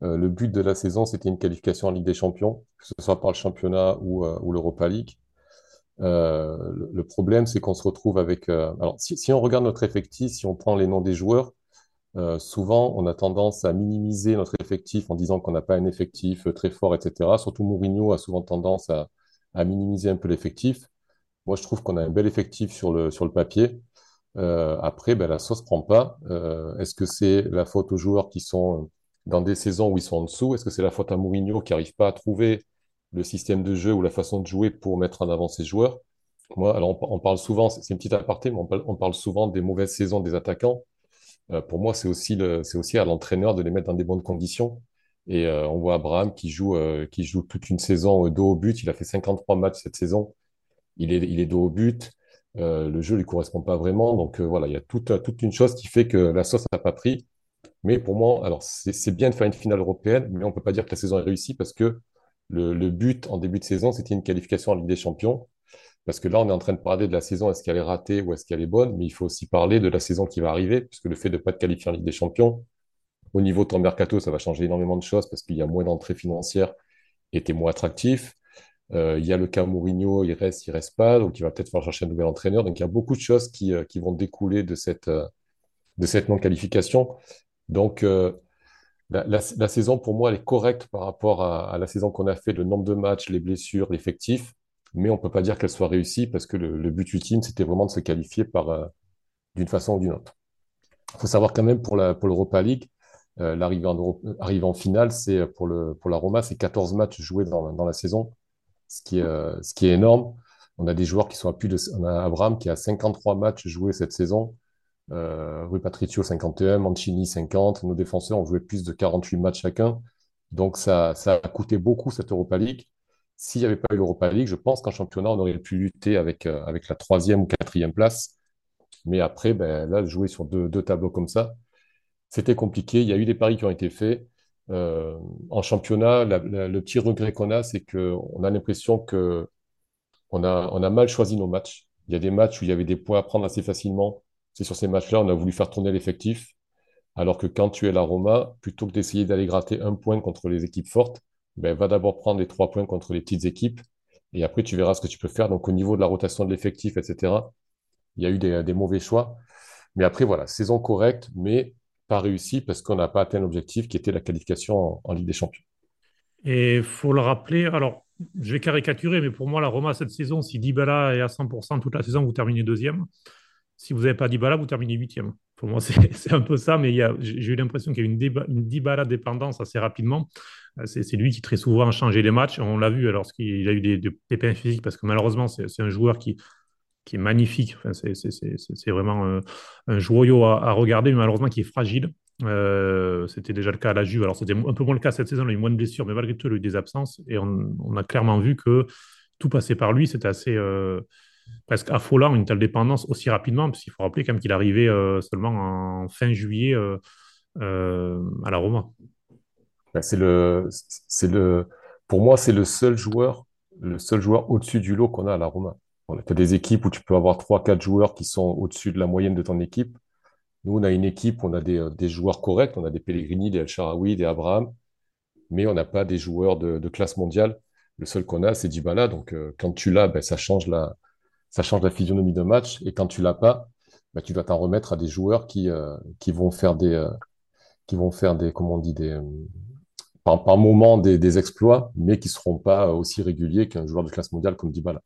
le but de la saison, c'était une qualification en Ligue des Champions, que ce soit par le championnat ou, ou l'Europa League. Euh, le problème, c'est qu'on se retrouve avec. Euh, alors, si, on regarde notre effectif, si on prend les noms des joueurs, euh, souvent, on a tendance à minimiser notre effectif en disant qu'on n'a pas un effectif très fort, etc. Surtout Mourinho a souvent tendance à, minimiser un peu l'effectif. Moi, je trouve qu'on a un bel effectif sur le, sur le papier. après, ben, la sauce prend pas. Est-ce que c'est la faute aux joueurs qui sont dans des saisons où ils sont en dessous? Est-ce que c'est la faute à Mourinho qui n'arrive pas à trouver le système de jeu ou la façon de jouer pour mettre en avant ses joueurs. Moi, alors on, parle souvent, c'est une petite aparté, mais on parle, souvent des mauvaises saisons des attaquants. Euh, pour moi, c'est aussi, le, aussi à l'entraîneur de les mettre dans des bonnes conditions. Et euh, on voit Abraham qui joue, euh, qui joue toute une saison dos au but. Il a fait 53 matchs cette saison. Il est, il est dos au but. le jeu lui correspond pas vraiment. Donc voilà, il y a toute, toute une chose qui fait que la sauce n'a pas pris. Mais pour moi, alors c'est bien de faire une finale européenne, mais on peut pas dire que la saison est réussie parce que le, but en début de saison, c'était une qualification en Ligue des Champions. Parce que là, on est en train de parler de la saison, est-ce qu'elle est ratée ou est-ce qu'elle est bonne, mais il faut aussi parler de la saison qui va arriver, puisque le fait de ne pas être qualifié en Ligue des Champions, au niveau de ton mercato, ça va changer énormément de choses parce qu'il y a moins d'entrées financières et tu es moins attractif. Euh, il y a le cas Mourinho, il reste, il reste pas, donc il va peut-être falloir chercher un nouvel entraîneur. Donc il y a beaucoup de choses qui, euh, vont découler de cette, euh, de non-qualification. Donc la, saison, pour moi, elle est correcte par rapport à, la saison qu'on a fait, le nombre de matchs, les blessures, l'effectif. Mais on ne peut pas dire qu'elle soit réussie parce que le, but ultime, c'était vraiment de se qualifier euh, d'une façon ou d'une autre. Il faut savoir quand même pour l'Europa League, euh, l'arrivée en, finale, c'est pour le pour la Roma, c'est 14 matchs joués dans, la saison, ce qui est euh, ce qui est énorme. On a des joueurs qui sont à plus de on a Abraham qui a 53 matchs joués cette saison. Euh, Rui Patricio 51, Mancini 50. Nos défenseurs ont joué plus de 48 matchs chacun. Donc ça, ça a coûté beaucoup cette Europa League. S'il n'y avait pas eu l'Europa League, je pense qu'en championnat, on aurait pu lutter avec, euh, avec la troisième ou quatrième place. Mais après, ben, là, jouer sur deux, deux tableaux comme ça, c'était compliqué. Il y a eu des paris qui ont été faits. Euh, en championnat, le petit regret qu'on a, c'est qu'on a l'impression que on a, on a mal choisi nos matchs. Il y a des matchs où il y avait des points à prendre assez facilement c'est sur ces matchs-là, on a voulu faire tourner l'effectif. Alors que quand tu es la Roma, plutôt que d'essayer d'aller gratter un point contre les équipes fortes, ben, va d'abord prendre les trois points contre les petites équipes. Et après, tu verras ce que tu peux faire. Donc, au niveau de la rotation de l'effectif, etc., il y a eu des, mauvais choix. Mais après, voilà, saison correcte, mais pas réussie parce qu'on n'a pas atteint l'objectif qui était la qualification en, Ligue des Champions. Et il faut le rappeler, alors je vais caricaturer, mais pour moi, la Roma, cette saison, si Dybala est à 100% toute la saison, vous terminez deuxième si vous n'avez pas Dybala, vous terminez huitième. Pour moi, c'est un peu ça, mais j'ai eu l'impression qu'il y a une, une Dybala dépendance assez rapidement. Euh, c'est lui qui très souvent changé les matchs. On l'a vu alors qu'il a eu des, pépins physiques parce que malheureusement, c'est un joueur qui, est magnifique. Enfin, c'est vraiment un, un joyau à, regarder, mais malheureusement qui est fragile. Euh, c'était déjà le cas à la Juve. Alors, c'était un peu moins le cas cette saison. Il a eu moins de blessures, mais malgré tout, il a eu des absences. Et on, a clairement vu que tout passait par lui. C'était assez. Euh, presque affolant une telle dépendance aussi rapidement, parce qu'il faut rappeler quand même qu'il arrivait euh, seulement en fin juillet euh, euh, à la Roma. Ben, c'est le, c'est le, pour moi, c'est le seul joueur, le seul joueur au-dessus du lot qu'on a à la Roma. On a des équipes où tu peux avoir 3-4 joueurs qui sont au-dessus de la moyenne de ton équipe. Nous, on a une équipe, on a des, joueurs corrects, on a des Pellegrini, des El Sharawi, des Abraham, mais on n'a pas des joueurs de, de, classe mondiale. Le seul qu'on a, c'est Dybala. Donc, quand tu l'as, ben, ça change la, ça change la physionomie de match. Et quand tu l'as pas, bah, tu dois t'en remettre à des joueurs qui, euh, qui vont faire des, euh, qui vont faire des, comment on dit, des, euh, par, par moment des, exploits, mais qui seront pas aussi réguliers qu'un joueur de classe mondiale comme Dybala.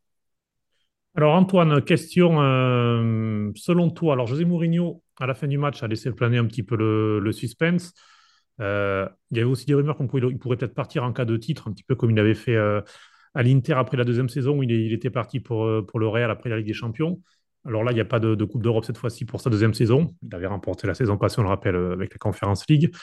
Alors Antoine, question euh, selon toi. Alors José Mourinho, à la fin du match, a laissé planer un petit peu le, suspense. Il y avait aussi des rumeurs qu'on pourrait, il pourrait peut-être partir en cas de titre, un petit peu comme il avait fait à l'Inter après la deuxième saison où il, était parti pour, euh, pour le Real après la Ligue des Champions. Alors là, il n'y a pas de, Coupe d'Europe cette fois-ci pour sa deuxième saison. Il avait remporté la saison passée, on le rappelle, euh, avec la Conference League.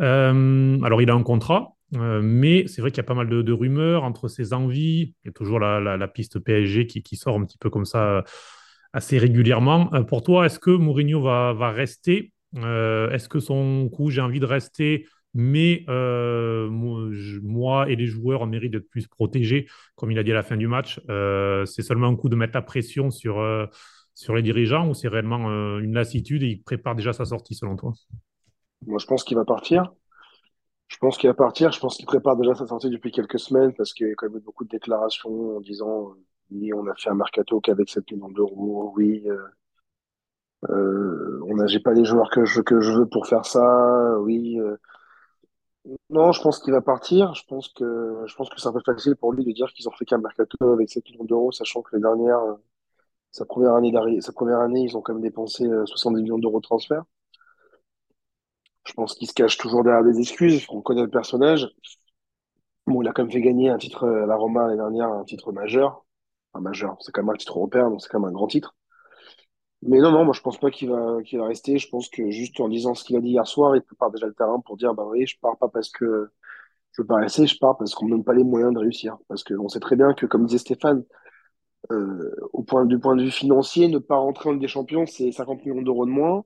Euh, alors, il a un contrat, mais c'est vrai qu'il y a pas mal de, rumeurs entre ses envies. Il y a toujours la, piste PSG qui, sort un petit peu comme ça assez régulièrement. Pour toi, est-ce que Mourinho va, va rester? Est-ce que son coup, j'ai envie de rester, mais euh, moi, et les joueurs, on mérite d'être plus protégés, comme il a dit à la fin du match. Euh, c'est seulement un coup de mettre la pression sur, euh, sur les dirigeants ou c'est réellement euh, une lassitude et il prépare déjà sa sortie selon toi? Moi, je pense qu'il va partir. Je pense qu'il va partir. Je pense qu'il prépare déjà sa sortie depuis quelques semaines parce qu'il y a quand même eu beaucoup de déclarations en disant euh, oui, on a fait un mercato qu'avec 7 millions d'euros. Oui, euh, on n'a j'ai pas les joueurs que je, que je veux pour faire ça. Oui. Euh. Non, je pense qu'il va partir. Je pense que, je pense que c'est un peu facile pour lui de dire qu'ils ont fait qu'un mercato avec 7 millions d'euros, sachant que les dernières, euh, sa première année d'arri- sa première année, ils ont quand même dépensé euh, 70 millions d'euros de transfert. Je pense qu'il se cache toujours derrière des excuses. On connaît le personnage. Bon, il a quand même fait gagner un titre euh, à la Roma l'année dernière, un titre majeur. Enfin, majeur, c'est quand même un titre européen, donc c'est quand même un grand titre. Mais non, non, moi je pense pas qu'il va, qu'il va rester. Je pense que juste en disant ce qu'il a dit hier soir, il prépare déjà le terrain pour dire, bah oui, je pars pas parce que je veux pas rester, je pars parce qu'on me donne pas les moyens de réussir. Parce qu'on sait très bien que, comme disait Stéphane, euh, au point, du point de vue financier, ne pas rentrer en Ligue des Champions, c'est 50 millions d'euros de moins.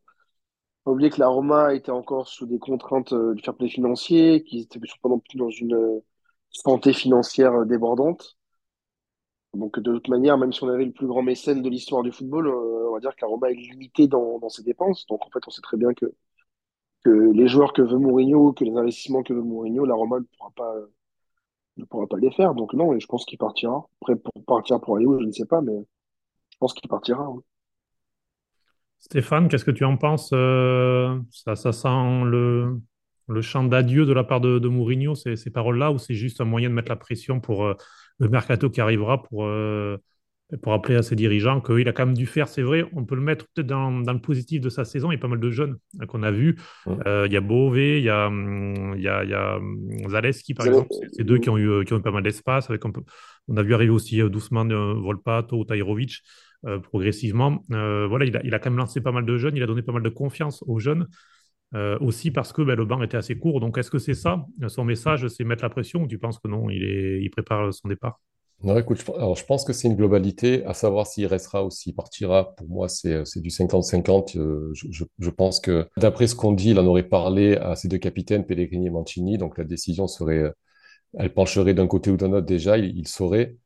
Pas oublier que la Roma était encore sous des contraintes euh, du fair play financier, qu'ils étaient non plus dans une santé financière euh, débordante. Donc, de toute manière, même si on avait le plus grand mécène de l'histoire du football, euh, on va dire que la Roma est limitée dans, ses dépenses. Donc, en fait, on sait très bien que, les joueurs que veut Mourinho, que les investissements que veut Mourinho, la Roma ne pourra pas, ne pourra pas les faire. Donc, non, et je pense qu'il partira. Après, pour partir pour aller où, je ne sais pas, mais je pense qu'il partira. oui. Stéphane, qu'est-ce que tu en penses? euh, ça, sent le, chant d'adieu de la part de, Mourinho, ces, ces paroles-là, ou c'est juste un moyen de mettre la pression pour euh, le mercato qui arrivera pour, euh, pour appeler à ses dirigeants qu'il a quand même dû faire, c'est vrai, on peut le mettre peut-être dans, dans le positif de sa saison, il y a pas mal de jeunes euh, qu'on a vus. Euh, il y a Bové, il y a, hum, il y a, il y a hum, Zaleski, par exemple, c'est deux qui ont eu, euh, qui ont eu pas mal d'espace. Avec un peu... On a vu arriver aussi doucement Volpato, Tahirovic progressivement. Voilà, il a, il a quand même lancé pas mal de jeunes, il a donné pas mal de confiance aux jeunes, euh, aussi parce que ben, le banc était assez court. Donc, est-ce que c'est ça, son message, c'est mettre la pression ou tu penses que non, il, prépare son départ? Non, écoute, je, alors, je pense que c'est une globalité, à savoir s'il restera ou s'il partira. Pour moi, c'est euh, du 50-50. Euh, je, pense que, d'après ce qu'on dit, il en aurait parlé à ses deux capitaines, Pellegrini et Mancini. Donc, la décision serait, elle pencherait d'un côté ou d'un autre déjà, il, saurait,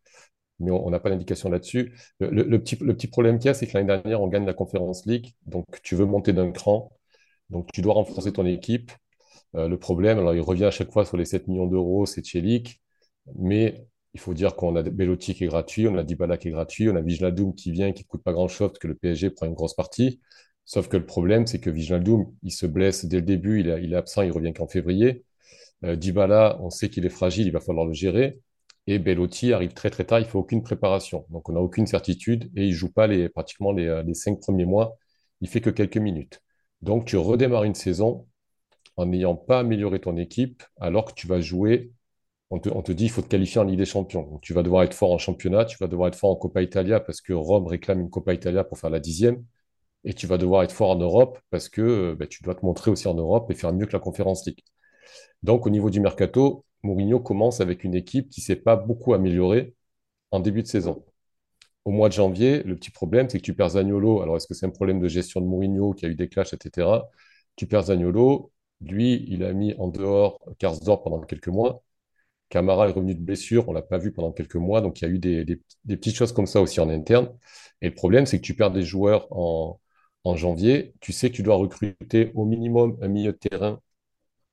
mais on n'a pas d'indication là-dessus. Le, petit, problème qu'il y a, c'est que l'année dernière, on gagne la Conference League. Donc, tu veux monter d'un cran. Donc, tu dois renforcer ton équipe. Euh, le problème, alors il revient à chaque fois sur les 7 millions d'euros, c'est Tchelik, mais il faut dire qu'on a Belotti qui est gratuit, on a Dybala qui est gratuit, on a Wijnaldum qui vient, qui ne coûte pas grand-chose parce que le PSG prend une grosse partie. Sauf que le problème, c'est que Wijnaldum, il se blesse dès le début, il est, absent, il revient qu'en février. Euh, Dybala, on sait qu'il est fragile, il va falloir le gérer. Et Belotti arrive très très tard, il ne faut aucune préparation. Donc on n'a aucune certitude et il ne joue pas pratiquement les, euh, les cinq premiers mois, il fait que quelques minutes. Donc tu redémarres une saison en n'ayant pas amélioré ton équipe, alors que tu vas jouer, on te, dit il faut te qualifier en Ligue des Champions. Tu vas devoir être fort en championnat, tu vas devoir être fort en Coppa Italia parce que Rome réclame une Coppa Italia pour faire la dixième, et tu vas devoir être fort en Europe parce que ben, tu dois te montrer aussi en Europe et faire mieux que la Conference League. Donc au niveau du mercato, Mourinho commence avec une équipe qui ne s'est pas beaucoup améliorée en début de saison. Au mois de janvier, le petit problème, c'est que tu perds Zaniolo. Alors, est-ce que c'est un problème de gestion de Mourinho qui a eu des clashs, etc. Tu perds Zaniolo. Lui, il a mis en dehors Karsdorp pendant quelques mois. Camara est revenu de blessure, on l'a pas vu pendant quelques mois, donc il y a eu des, petites choses comme ça aussi en interne. Et le problème, c'est que tu perds des joueurs en, janvier. Tu sais que tu dois recruter au minimum un milieu de terrain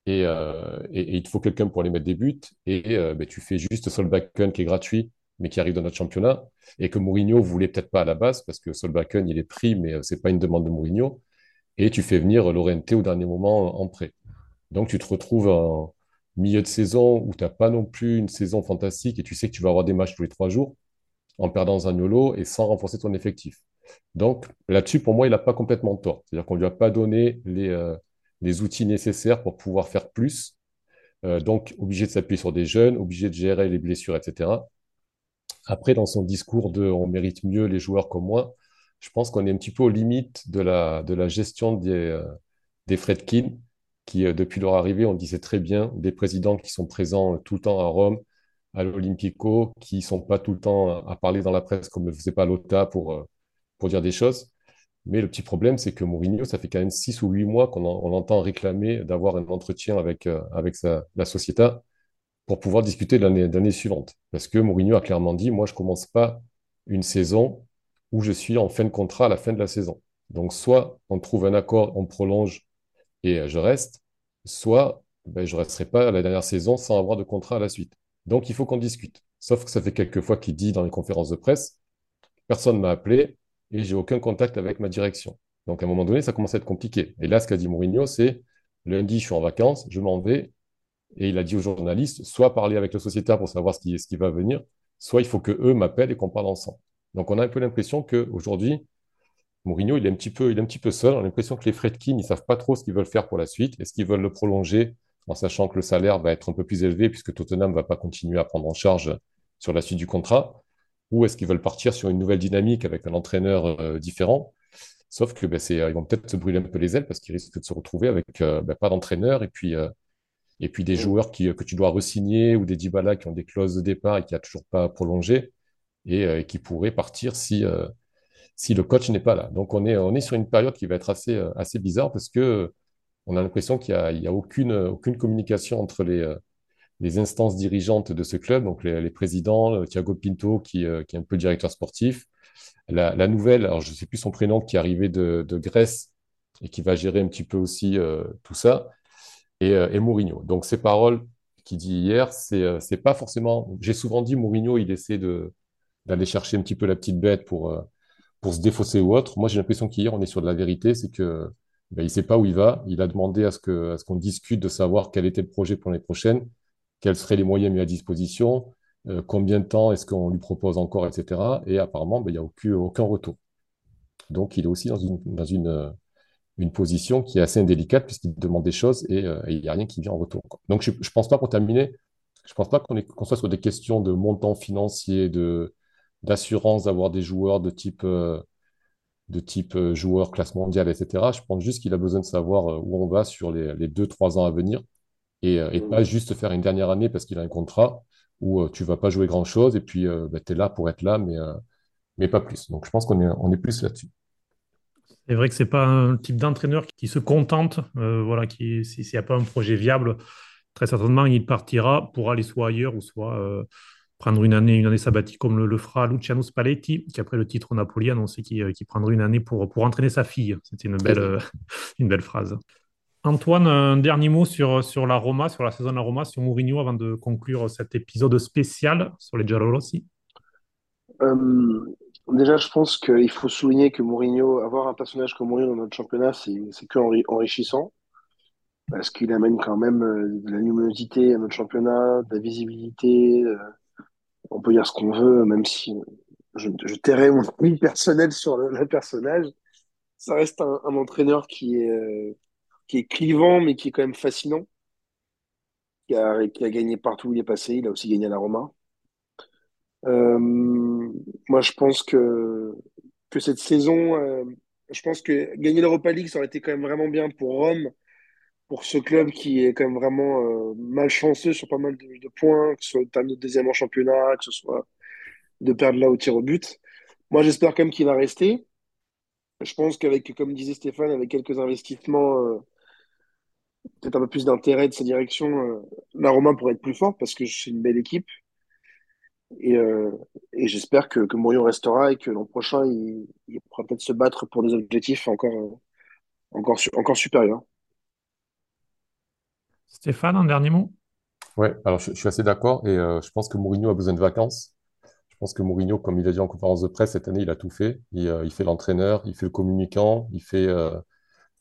et, euh, il te faut quelqu'un pour les mettre des buts. Et euh, ben, tu fais juste Solbakken qui est gratuit, mais qui arrive dans notre championnat, et que Mourinho voulait peut-être pas à la base, parce que Solbakken, il est pris, mais euh, c'est pas une demande de Mourinho. Et tu fais venir Llorente au dernier moment en prêt. Donc tu te retrouves en milieu de saison où tu n'as pas non plus une saison fantastique et tu sais que tu vas avoir des matchs tous les trois jours. en perdant Zaniolo et sans renforcer ton effectif. Donc là-dessus, pour moi, il n'a pas complètement tort. C'est-à-dire qu'on ne lui a pas donné les, euh, les outils nécessaires pour pouvoir faire plus. Euh, donc, obligé de s'appuyer sur des jeunes, obligé de gérer les blessures, etc. Après, dans son discours de on mérite mieux les joueurs comme moi, je pense qu'on est un petit peu aux limites de la, de la gestion des, euh, des Fredkin, qui, euh, depuis leur arrivée, on disait très bien, des présidents qui sont présents tout le temps à Rome, à l'Olympico, qui ne sont pas tout le temps à parler dans la presse comme ne faisait pas Lota pour, pour dire des choses. Mais le petit problème, c'est que Mourinho, ça fait quand même six ou huit mois qu'on entend réclamer d'avoir un entretien avec, euh, avec la société pour pouvoir discuter de l'année suivante. Parce que Mourinho a clairement dit, moi, je ne commence pas une saison où je suis en fin de contrat à la fin de la saison. Donc, soit on trouve un accord, on prolonge et euh, je reste, soit ben, je ne resterai pas à la dernière saison sans avoir de contrat à la suite. Donc, il faut qu'on discute. Sauf que ça fait quelques fois qu'il dit dans les conférences de presse, personne ne m'a appelé, et j'ai aucun contact avec ma direction. Donc à un moment donné, ça commence à être compliqué. Et là, ce qu'a dit Mourinho, c'est lundi, je suis en vacances, je m'en vais. Et il a dit aux journalistes, soit parler avec le sociétaire pour savoir ce qui, va venir, soit il faut que eux m'appellent et qu'on parle ensemble. Donc on a un peu l'impression qu'aujourd'hui, Mourinho, il est un petit peu, il est un petit peu seul. On a l'impression que les Fredkin, ils ne savent pas trop ce qu'ils veulent faire pour la suite. Est-ce qu'ils veulent le prolonger en sachant que le salaire va être un peu plus élevé puisque Tottenham ne va pas continuer à prendre en charge sur la suite du contrat? Ou est-ce qu'ils veulent partir sur une nouvelle dynamique avec un entraîneur euh, différent? Sauf que ben, ils vont peut-être se brûler un peu les ailes parce qu'ils risquent de se retrouver avec euh, ben, pas d'entraîneur et puis, euh, et puis des joueurs qui, que tu dois resigner ou des Dybala qui ont des clauses de départ et qui n'ont toujours pas prolongé et, qui pourraient partir si, si le coach n'est pas là. Donc on est, on est sur une période qui va être assez, assez bizarre parce que on a l'impression qu'il n'y a, a aucune, aucune communication entre les, les instances dirigeantes de ce club, donc les, présidents, euh, Thiago Pinto qui, euh, qui, est un peu directeur sportif, la, nouvelle, alors je ne sais plus son prénom, qui est arrivé de, Grèce et qui va gérer un petit peu aussi euh, tout ça, et, et, Mourinho. Donc ces paroles qu'il dit hier, c'est c'est pas forcément. J'ai souvent dit Mourinho, il essaie de d'aller chercher un petit peu la petite bête pour pour se défausser ou autre. Moi, j'ai l'impression qu'hier, on est sur de la vérité, c'est que ben, il sait pas où il va. Il a demandé à ce que à ce qu'on discute de savoir quel était le projet pour l'année prochaine quels seraient les moyens mis à disposition, euh, combien de temps est-ce qu'on lui propose encore, etc. Et apparemment, ben, il n'y a aucun, aucun retour. Donc, il est aussi dans une, dans une, euh, une position qui est assez indélicate puisqu'il demande des choses et, euh, il n'y a rien qui vient en retour. Donc, je ne pense pas, pour terminer, je ne pense pas qu'on soit sur des questions de montant financier, de, d'assurance d'avoir des joueurs de type, de type joueur classe mondiale, etc. Je pense juste qu'il a besoin de savoir où on va sur les, les deux, trois ans à venir et, euh, pas juste faire une dernière année parce qu'il a un contrat où euh, tu vas pas jouer grand-chose et puis euh, bah, tu es là pour être là, mais, mais pas plus. Donc je pense qu'on est, on est plus là-dessus. C'est vrai que c'est pas un type d'entraîneur qui se contente, voilà, qui s'il n'y a pas un projet viable, très certainement il partira pour aller soit ailleurs ou soit prendre une année, une année sabbatique comme le, fera Luciano Spalletti, qui après le titre Napoli a annoncé qu'il prendrait une année pour, pour entraîner sa fille. C'était une belle, une belle phrase. Antoine, un dernier mot sur, sur la Roma, sur la saison de la Roma, sur Mourinho, avant de conclure cet épisode spécial sur les Giallorossi? Euh, déjà, je pense qu'il faut souligner que Mourinho, avoir un personnage comme Mourinho dans notre championnat, c'est que enrichissant, parce qu'il amène quand même euh, de la luminosité à notre championnat, de la visibilité. Euh, on peut dire ce qu'on veut, même si je, je mon avis personnel sur le, personnage. Ça reste un, un entraîneur qui est qui est clivant, mais qui est quand même fascinant, qui a, qui a gagné partout où il est passé. Il a aussi gagné à la Roma. Euh, moi, je pense que, que cette saison, euh, je pense que gagner l'Europa League, ça aurait été quand même vraiment bien pour Rome, pour ce club qui est quand même vraiment euh, malchanceux sur pas mal de, points, que ce soit de deuxième en championnat, que ce soit de perdre là au tir au but. Moi, j'espère quand même qu'il va rester. Je pense qu'avec, comme disait Stéphane, avec quelques investissements peut-être un peu plus d'intérêt de sa direction, euh, la Roma pourrait être plus forte parce que c'est une belle équipe. Et, euh, et j'espère que, que Mourinho restera et que l'an prochain, il, il pourra peut-être se battre pour des objectifs encore, euh, encore, encore supérieurs. Stéphane, un dernier mot? Ouais, alors je, suis assez d'accord et je pense que Mourinho a besoin de vacances. Je pense que Mourinho, comme il a dit en conférence de presse, cette année, il a tout fait. Il, il fait l'entraîneur, il fait le communicant, il fait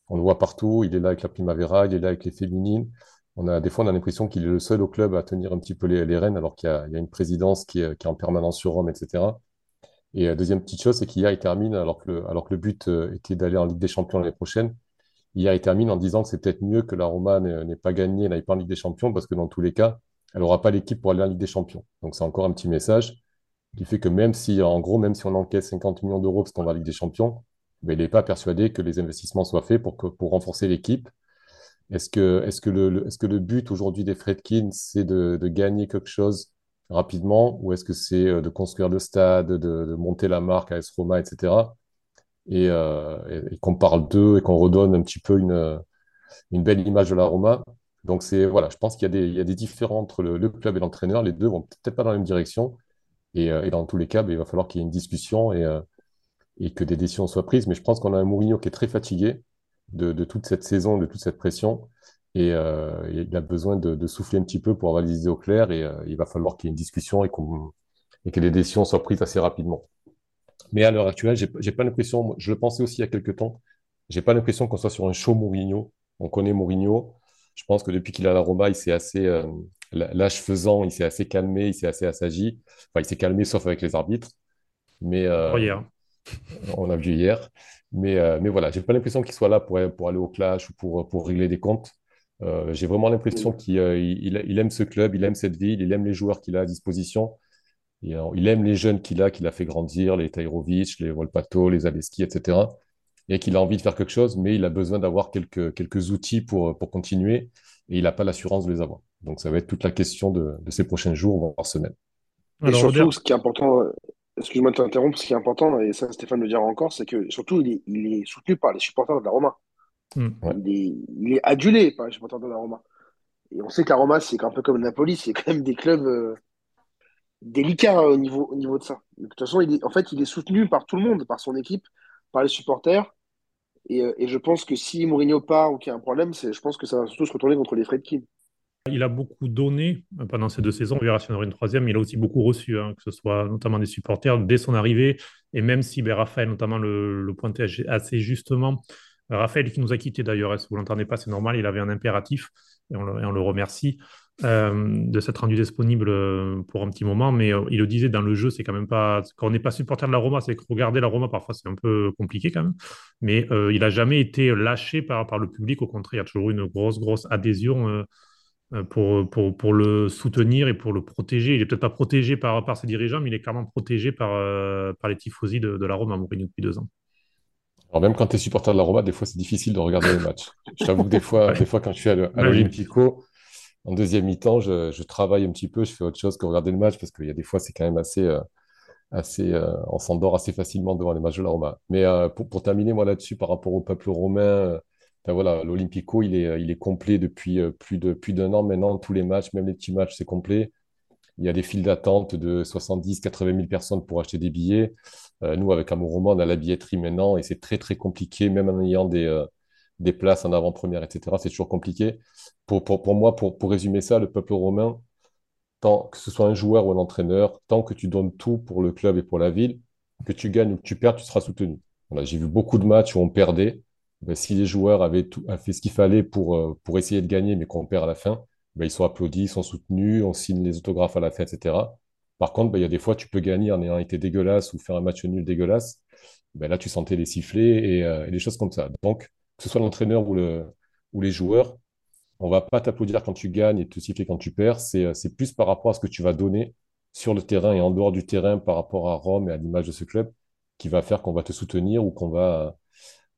on le voit partout, il est là avec la Primavera, il est là avec les féminines. On a, des fois, on a l'impression qu'il est le seul au club à tenir un petit peu les, rênes, alors qu'il y, a une présidence qui est, en permanence sur Rome, etc. Et deuxième petite chose, c'est qu'hier, il termine, alors que le, but était d'aller en Ligue des Champions l'année prochaine, hier, il termine en disant que c'est peut-être mieux que la Roma n'ait pas gagné, n'aille pas en Ligue des Champions, parce que dans tous les cas, elle n'aura pas l'équipe pour aller en Ligue des Champions. Donc c'est encore un petit message qui fait que même si, en gros, même si on encaisse 50 millions d'euros parce qu'on va en Ligue des Champions, il n'est pas persuadé que les investissements soient faits pour renforcer l'équipe. Est-ce que, est-ce que, le, est-ce que le but aujourd'hui des Fredkin, c'est de, de, gagner quelque chose rapidement ou est-ce que c'est euh, de construire le stade, de, de monter la marque AS Roma, etc. Et, euh, et, qu'on parle d'eux et qu'on redonne un petit peu une, une belle image de la Roma. Donc, c'est, voilà, je pense qu'il y a des, il y a des entre le, club et l'entraîneur. Les deux vont peut-être pas dans la même direction. Et, euh, et dans tous les cas, ben, il va falloir qu'il y ait une discussion et, euh, et que des décisions soient prises. Mais je pense qu'on a un Mourinho qui est très fatigué de, toute cette saison, de toute cette pression. Et, euh, il a besoin de, souffler un petit peu pour avoir les idées au clair. Et euh, il va falloir qu'il y ait une discussion et, et que les décisions soient prises assez rapidement. Mais à l'heure actuelle, j'ai pas l'impression, je le pensais aussi il y a quelques temps, j'ai pas l'impression qu'on soit sur un show Mourinho. On connaît Mourinho. Je pense que depuis qu'il a la Roma, il s'est assez, euh, l'âge faisant, il s'est assez calmé, il s'est assez assagi. Enfin, il s'est calmé sauf avec les arbitres. Mais oh. On a vu hier. Mais, euh, mais voilà, j'ai pas l'impression qu'il soit là pour, pour aller au clash ou pour, pour régler des comptes. Euh, j'ai vraiment l'impression qu'il euh, il, il aime ce club, il aime cette ville, il aime les joueurs qu'il a à disposition. Et, euh, il aime les jeunes qu'il a, qu'il a fait grandir, les Tairovic, les Volpato, les Aleski, etc. Et qu'il a envie de faire quelque chose, mais il a besoin d'avoir quelques, quelques outils pour, pour continuer. Et il n'a pas l'assurance de les avoir. Donc ça va être toute la question de, de ces prochains jours, voire semaines. Et Alors, surtout, ce qui est important, excuse-moi de t'interrompre, ce qui est important, et ça Stéphane le dira encore, c'est que surtout il est, il est, soutenu par les supporters de la Roma. Mm. Il, est, il, est, adulé par les supporters de la Roma. Et on sait que la Roma, c'est un peu comme Napoli, c'est quand même des clubs euh, délicats au, niveau, au niveau de ça. de toute façon, il est, en fait, il est soutenu par tout le monde, par son équipe, par les supporters. Et, euh, et je pense que si Mourinho part ou qu'il y a un problème, je pense que ça va surtout se retourner contre les Fredkin. Il a beaucoup donné euh, pendant ces deux saisons. On verra si on aura une troisième. Il a aussi beaucoup reçu, hein, que ce soit notamment des supporters dès son arrivée. Et même si ben, Raphaël, notamment, le, le pointait assez justement. Raphaël, qui nous a quittés d'ailleurs, si vous l'entendez pas, c'est normal. Il avait un impératif et on le, remercie euh, de s'être rendu disponible euh, pour un petit moment. Mais il le disait dans le jeu, c'est quand même pas. Quand on n'est pas supporter de la Roma, c'est que regarder la Roma, parfois, c'est un peu compliqué quand même. Mais il n'a jamais été lâché par, par le public. Au contraire, il y a toujours une grosse, grosse adhésion pour, pour, pour, le soutenir et pour le protéger. Il n'est peut-être pas protégé par, par ses dirigeants, mais il est clairement protégé par, euh, par les tifosi de, de la Rome à Mourinho depuis deux ans. Alors même quand tu es supporter de la Roma, des fois c'est difficile de regarder les matchs. Je t'avoue que des fois, des fois quand je suis à l'Olympico, en deuxième mi-temps, je, je, travaille un petit peu, je fais autre chose que regarder le match parce qu'il y a des fois c'est quand même assez, euh, assez euh, on s'endort assez facilement devant les matchs de la Roma. Mais euh, pour, pour, terminer moi là-dessus par rapport au peuple romain, voilà, l'Olympico, il est, complet depuis euh, plus de plus d'un an maintenant. Tous les matchs, même les petits matchs, c'est complet. Il y a des files d'attente de 70, 80 000 personnes pour acheter des billets. Euh, nous, avec Amour on a la billetterie maintenant et c'est très, très compliqué, même en ayant des, euh, places en avant-première, etc. C'est toujours compliqué. Pour, moi, pour, résumer ça, le peuple romain, tant que ce soit un joueur ou un entraîneur, tant que tu donnes tout pour le club et pour la ville, que tu gagnes ou que tu perds, tu seras soutenu. J'ai vu beaucoup de matchs où on perdait ben, si les joueurs avaient, tout, fait ce qu'il fallait pour, euh, pour essayer de gagner, mais qu'on perd à la fin, ben, ils sont applaudis, ils sont soutenus, on signe les autographes à la fin, etc. Par contre, ben, il y a des fois, tu peux gagner en ayant été dégueulasse ou faire un match nul dégueulasse. Ben, là, tu sentais les sifflets et, euh, et des choses comme ça. Donc, que ce soit l'entraîneur ou, le, ou les joueurs, on va pas t'applaudir quand tu gagnes et te siffler quand tu perds. Euh, c'est plus par rapport à ce que tu vas donner sur le terrain et en dehors du terrain par rapport à Rome et à l'image de ce club qui va faire qu'on va te soutenir ou qu'on va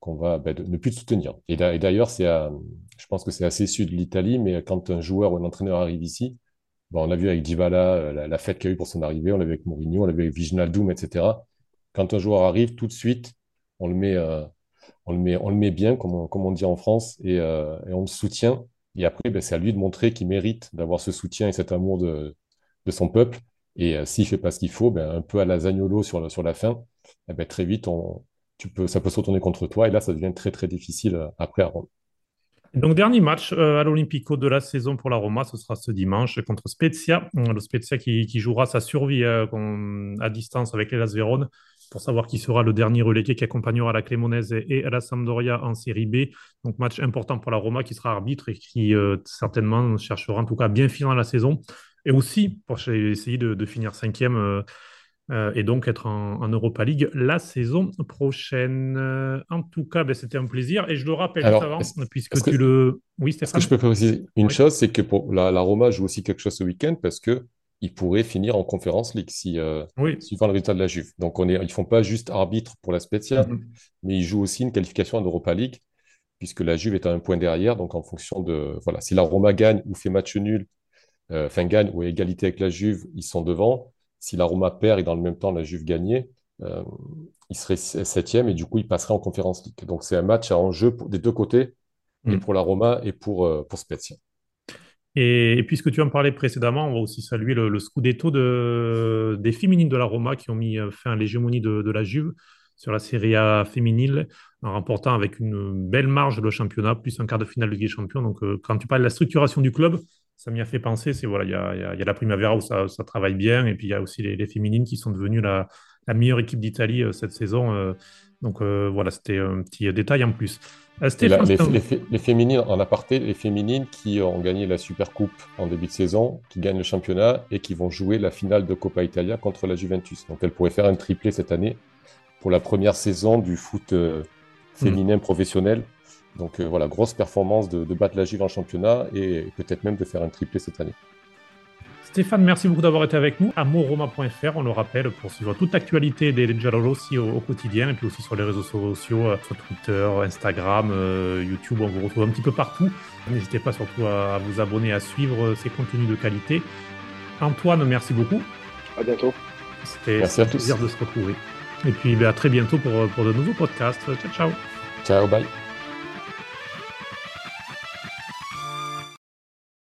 qu'on va ben, ne plus te soutenir. Et d'ailleurs, c'est, je pense que c'est assez sud de l'Italie, mais quand un joueur ou un entraîneur arrive ici, ben, on a vu avec Dybala euh, la, la fête qu'il y a eu pour son arrivée, on l'a vu avec Mourinho, on l'a vu avec Viginaldoum, etc. Quand un joueur arrive, tout de suite, on le met, euh, on le met, on le met bien, comme on, dit en France, et, euh, et on le soutient. Et après, ben, c'est à lui de montrer qu'il mérite d'avoir ce soutien et cet amour de, son peuple. Et euh, s'il fait pas ce qu'il faut, un peu à la Zagnolo sur, la fin, eh très vite, on, ça peut se retourner contre toi et là, ça devient très très difficile euh, après à Rome. Donc, dernier match euh, à l'Olympico de la saison pour la Roma, ce sera ce dimanche contre Spezia. Euh, le Spezia qui, jouera sa survie à distance avec l'Elas Vérone pour savoir qui sera le dernier relégué qui accompagnera la Cremonese et la Sampdoria en série B. Donc, match important pour la Roma qui sera arbitre et qui certainement cherchera en tout cas bien finir la saison. Et aussi pour essayer de finir cinquième euh, et donc être en, Europa League la saison prochaine. Euh, en tout cas, ben, c'était un plaisir et je le rappelle avant, puisque tu le. Oui, Stéphane. Est-ce que je peux préciser une chose, c'est que pour la, Roma joue aussi quelque chose ce week-end parce que il pourrait finir en conférence League si, euh, suivant le résultat de la Juve. Donc on est, ils font pas juste arbitre pour la Spezia, mm-hmm. mais ils jouent aussi une qualification en Europa League puisque la Juve est à un point derrière. Donc en fonction de voilà, si la Roma gagne ou fait match nul, enfin gagne ou égalité avec la Juve, ils sont devant si la Roma perd et dans le même temps la Juve gagnait, euh, il serait septième et du coup il passerait en conférence League. Donc c'est un match à enjeu des deux côtés, et mm. pour la Roma et pour, euh, pour Spezia. Et, puisque tu en parlais précédemment, on va aussi saluer le, scudetto de, des féminines de la Roma qui ont mis euh, fin à l'hégémonie de, de, la Juve sur la Serie A féminine en remportant avec une belle marge le championnat, plus un quart de finale de Ligue des Champions. Donc quand tu parles de la structuration du club, ça m'y a fait penser. C'est voilà, il y a, y a, la Primavera où ça, ça, travaille bien, et puis il y a aussi les, féminines qui sont devenues la, la meilleure équipe d'Italie euh, cette saison. Euh. donc euh, voilà, c'était un petit détail en plus. Stéphane, les, les, féminines, en aparté, les féminines qui ont gagné la Super Coupe en début de saison, qui gagnent le championnat et qui vont jouer la finale de Coppa Italia contre la Juventus. Donc elles pourraient faire un triplé cette année pour la première saison du foot féminin professionnel. Donc euh, voilà, grosse performance de, battre la Juve en championnat et, peut-être même de faire un triplé cette année. Stéphane, merci beaucoup d'avoir été avec nous. Amoroma.fr, on le rappelle, pour suivre toute l'actualité des Giallorossi au, au quotidien et puis aussi sur les réseaux sociaux, euh, sur Twitter, Instagram, euh, YouTube, on vous retrouve un petit peu partout. N'hésitez pas surtout à, vous abonner, à suivre ces contenus de qualité. Antoine, merci beaucoup. À bientôt. C'était un plaisir de se retrouver. Et puis ben, à très bientôt pour, pour de nouveaux podcasts. Ciao, ciao. Ciao, bye.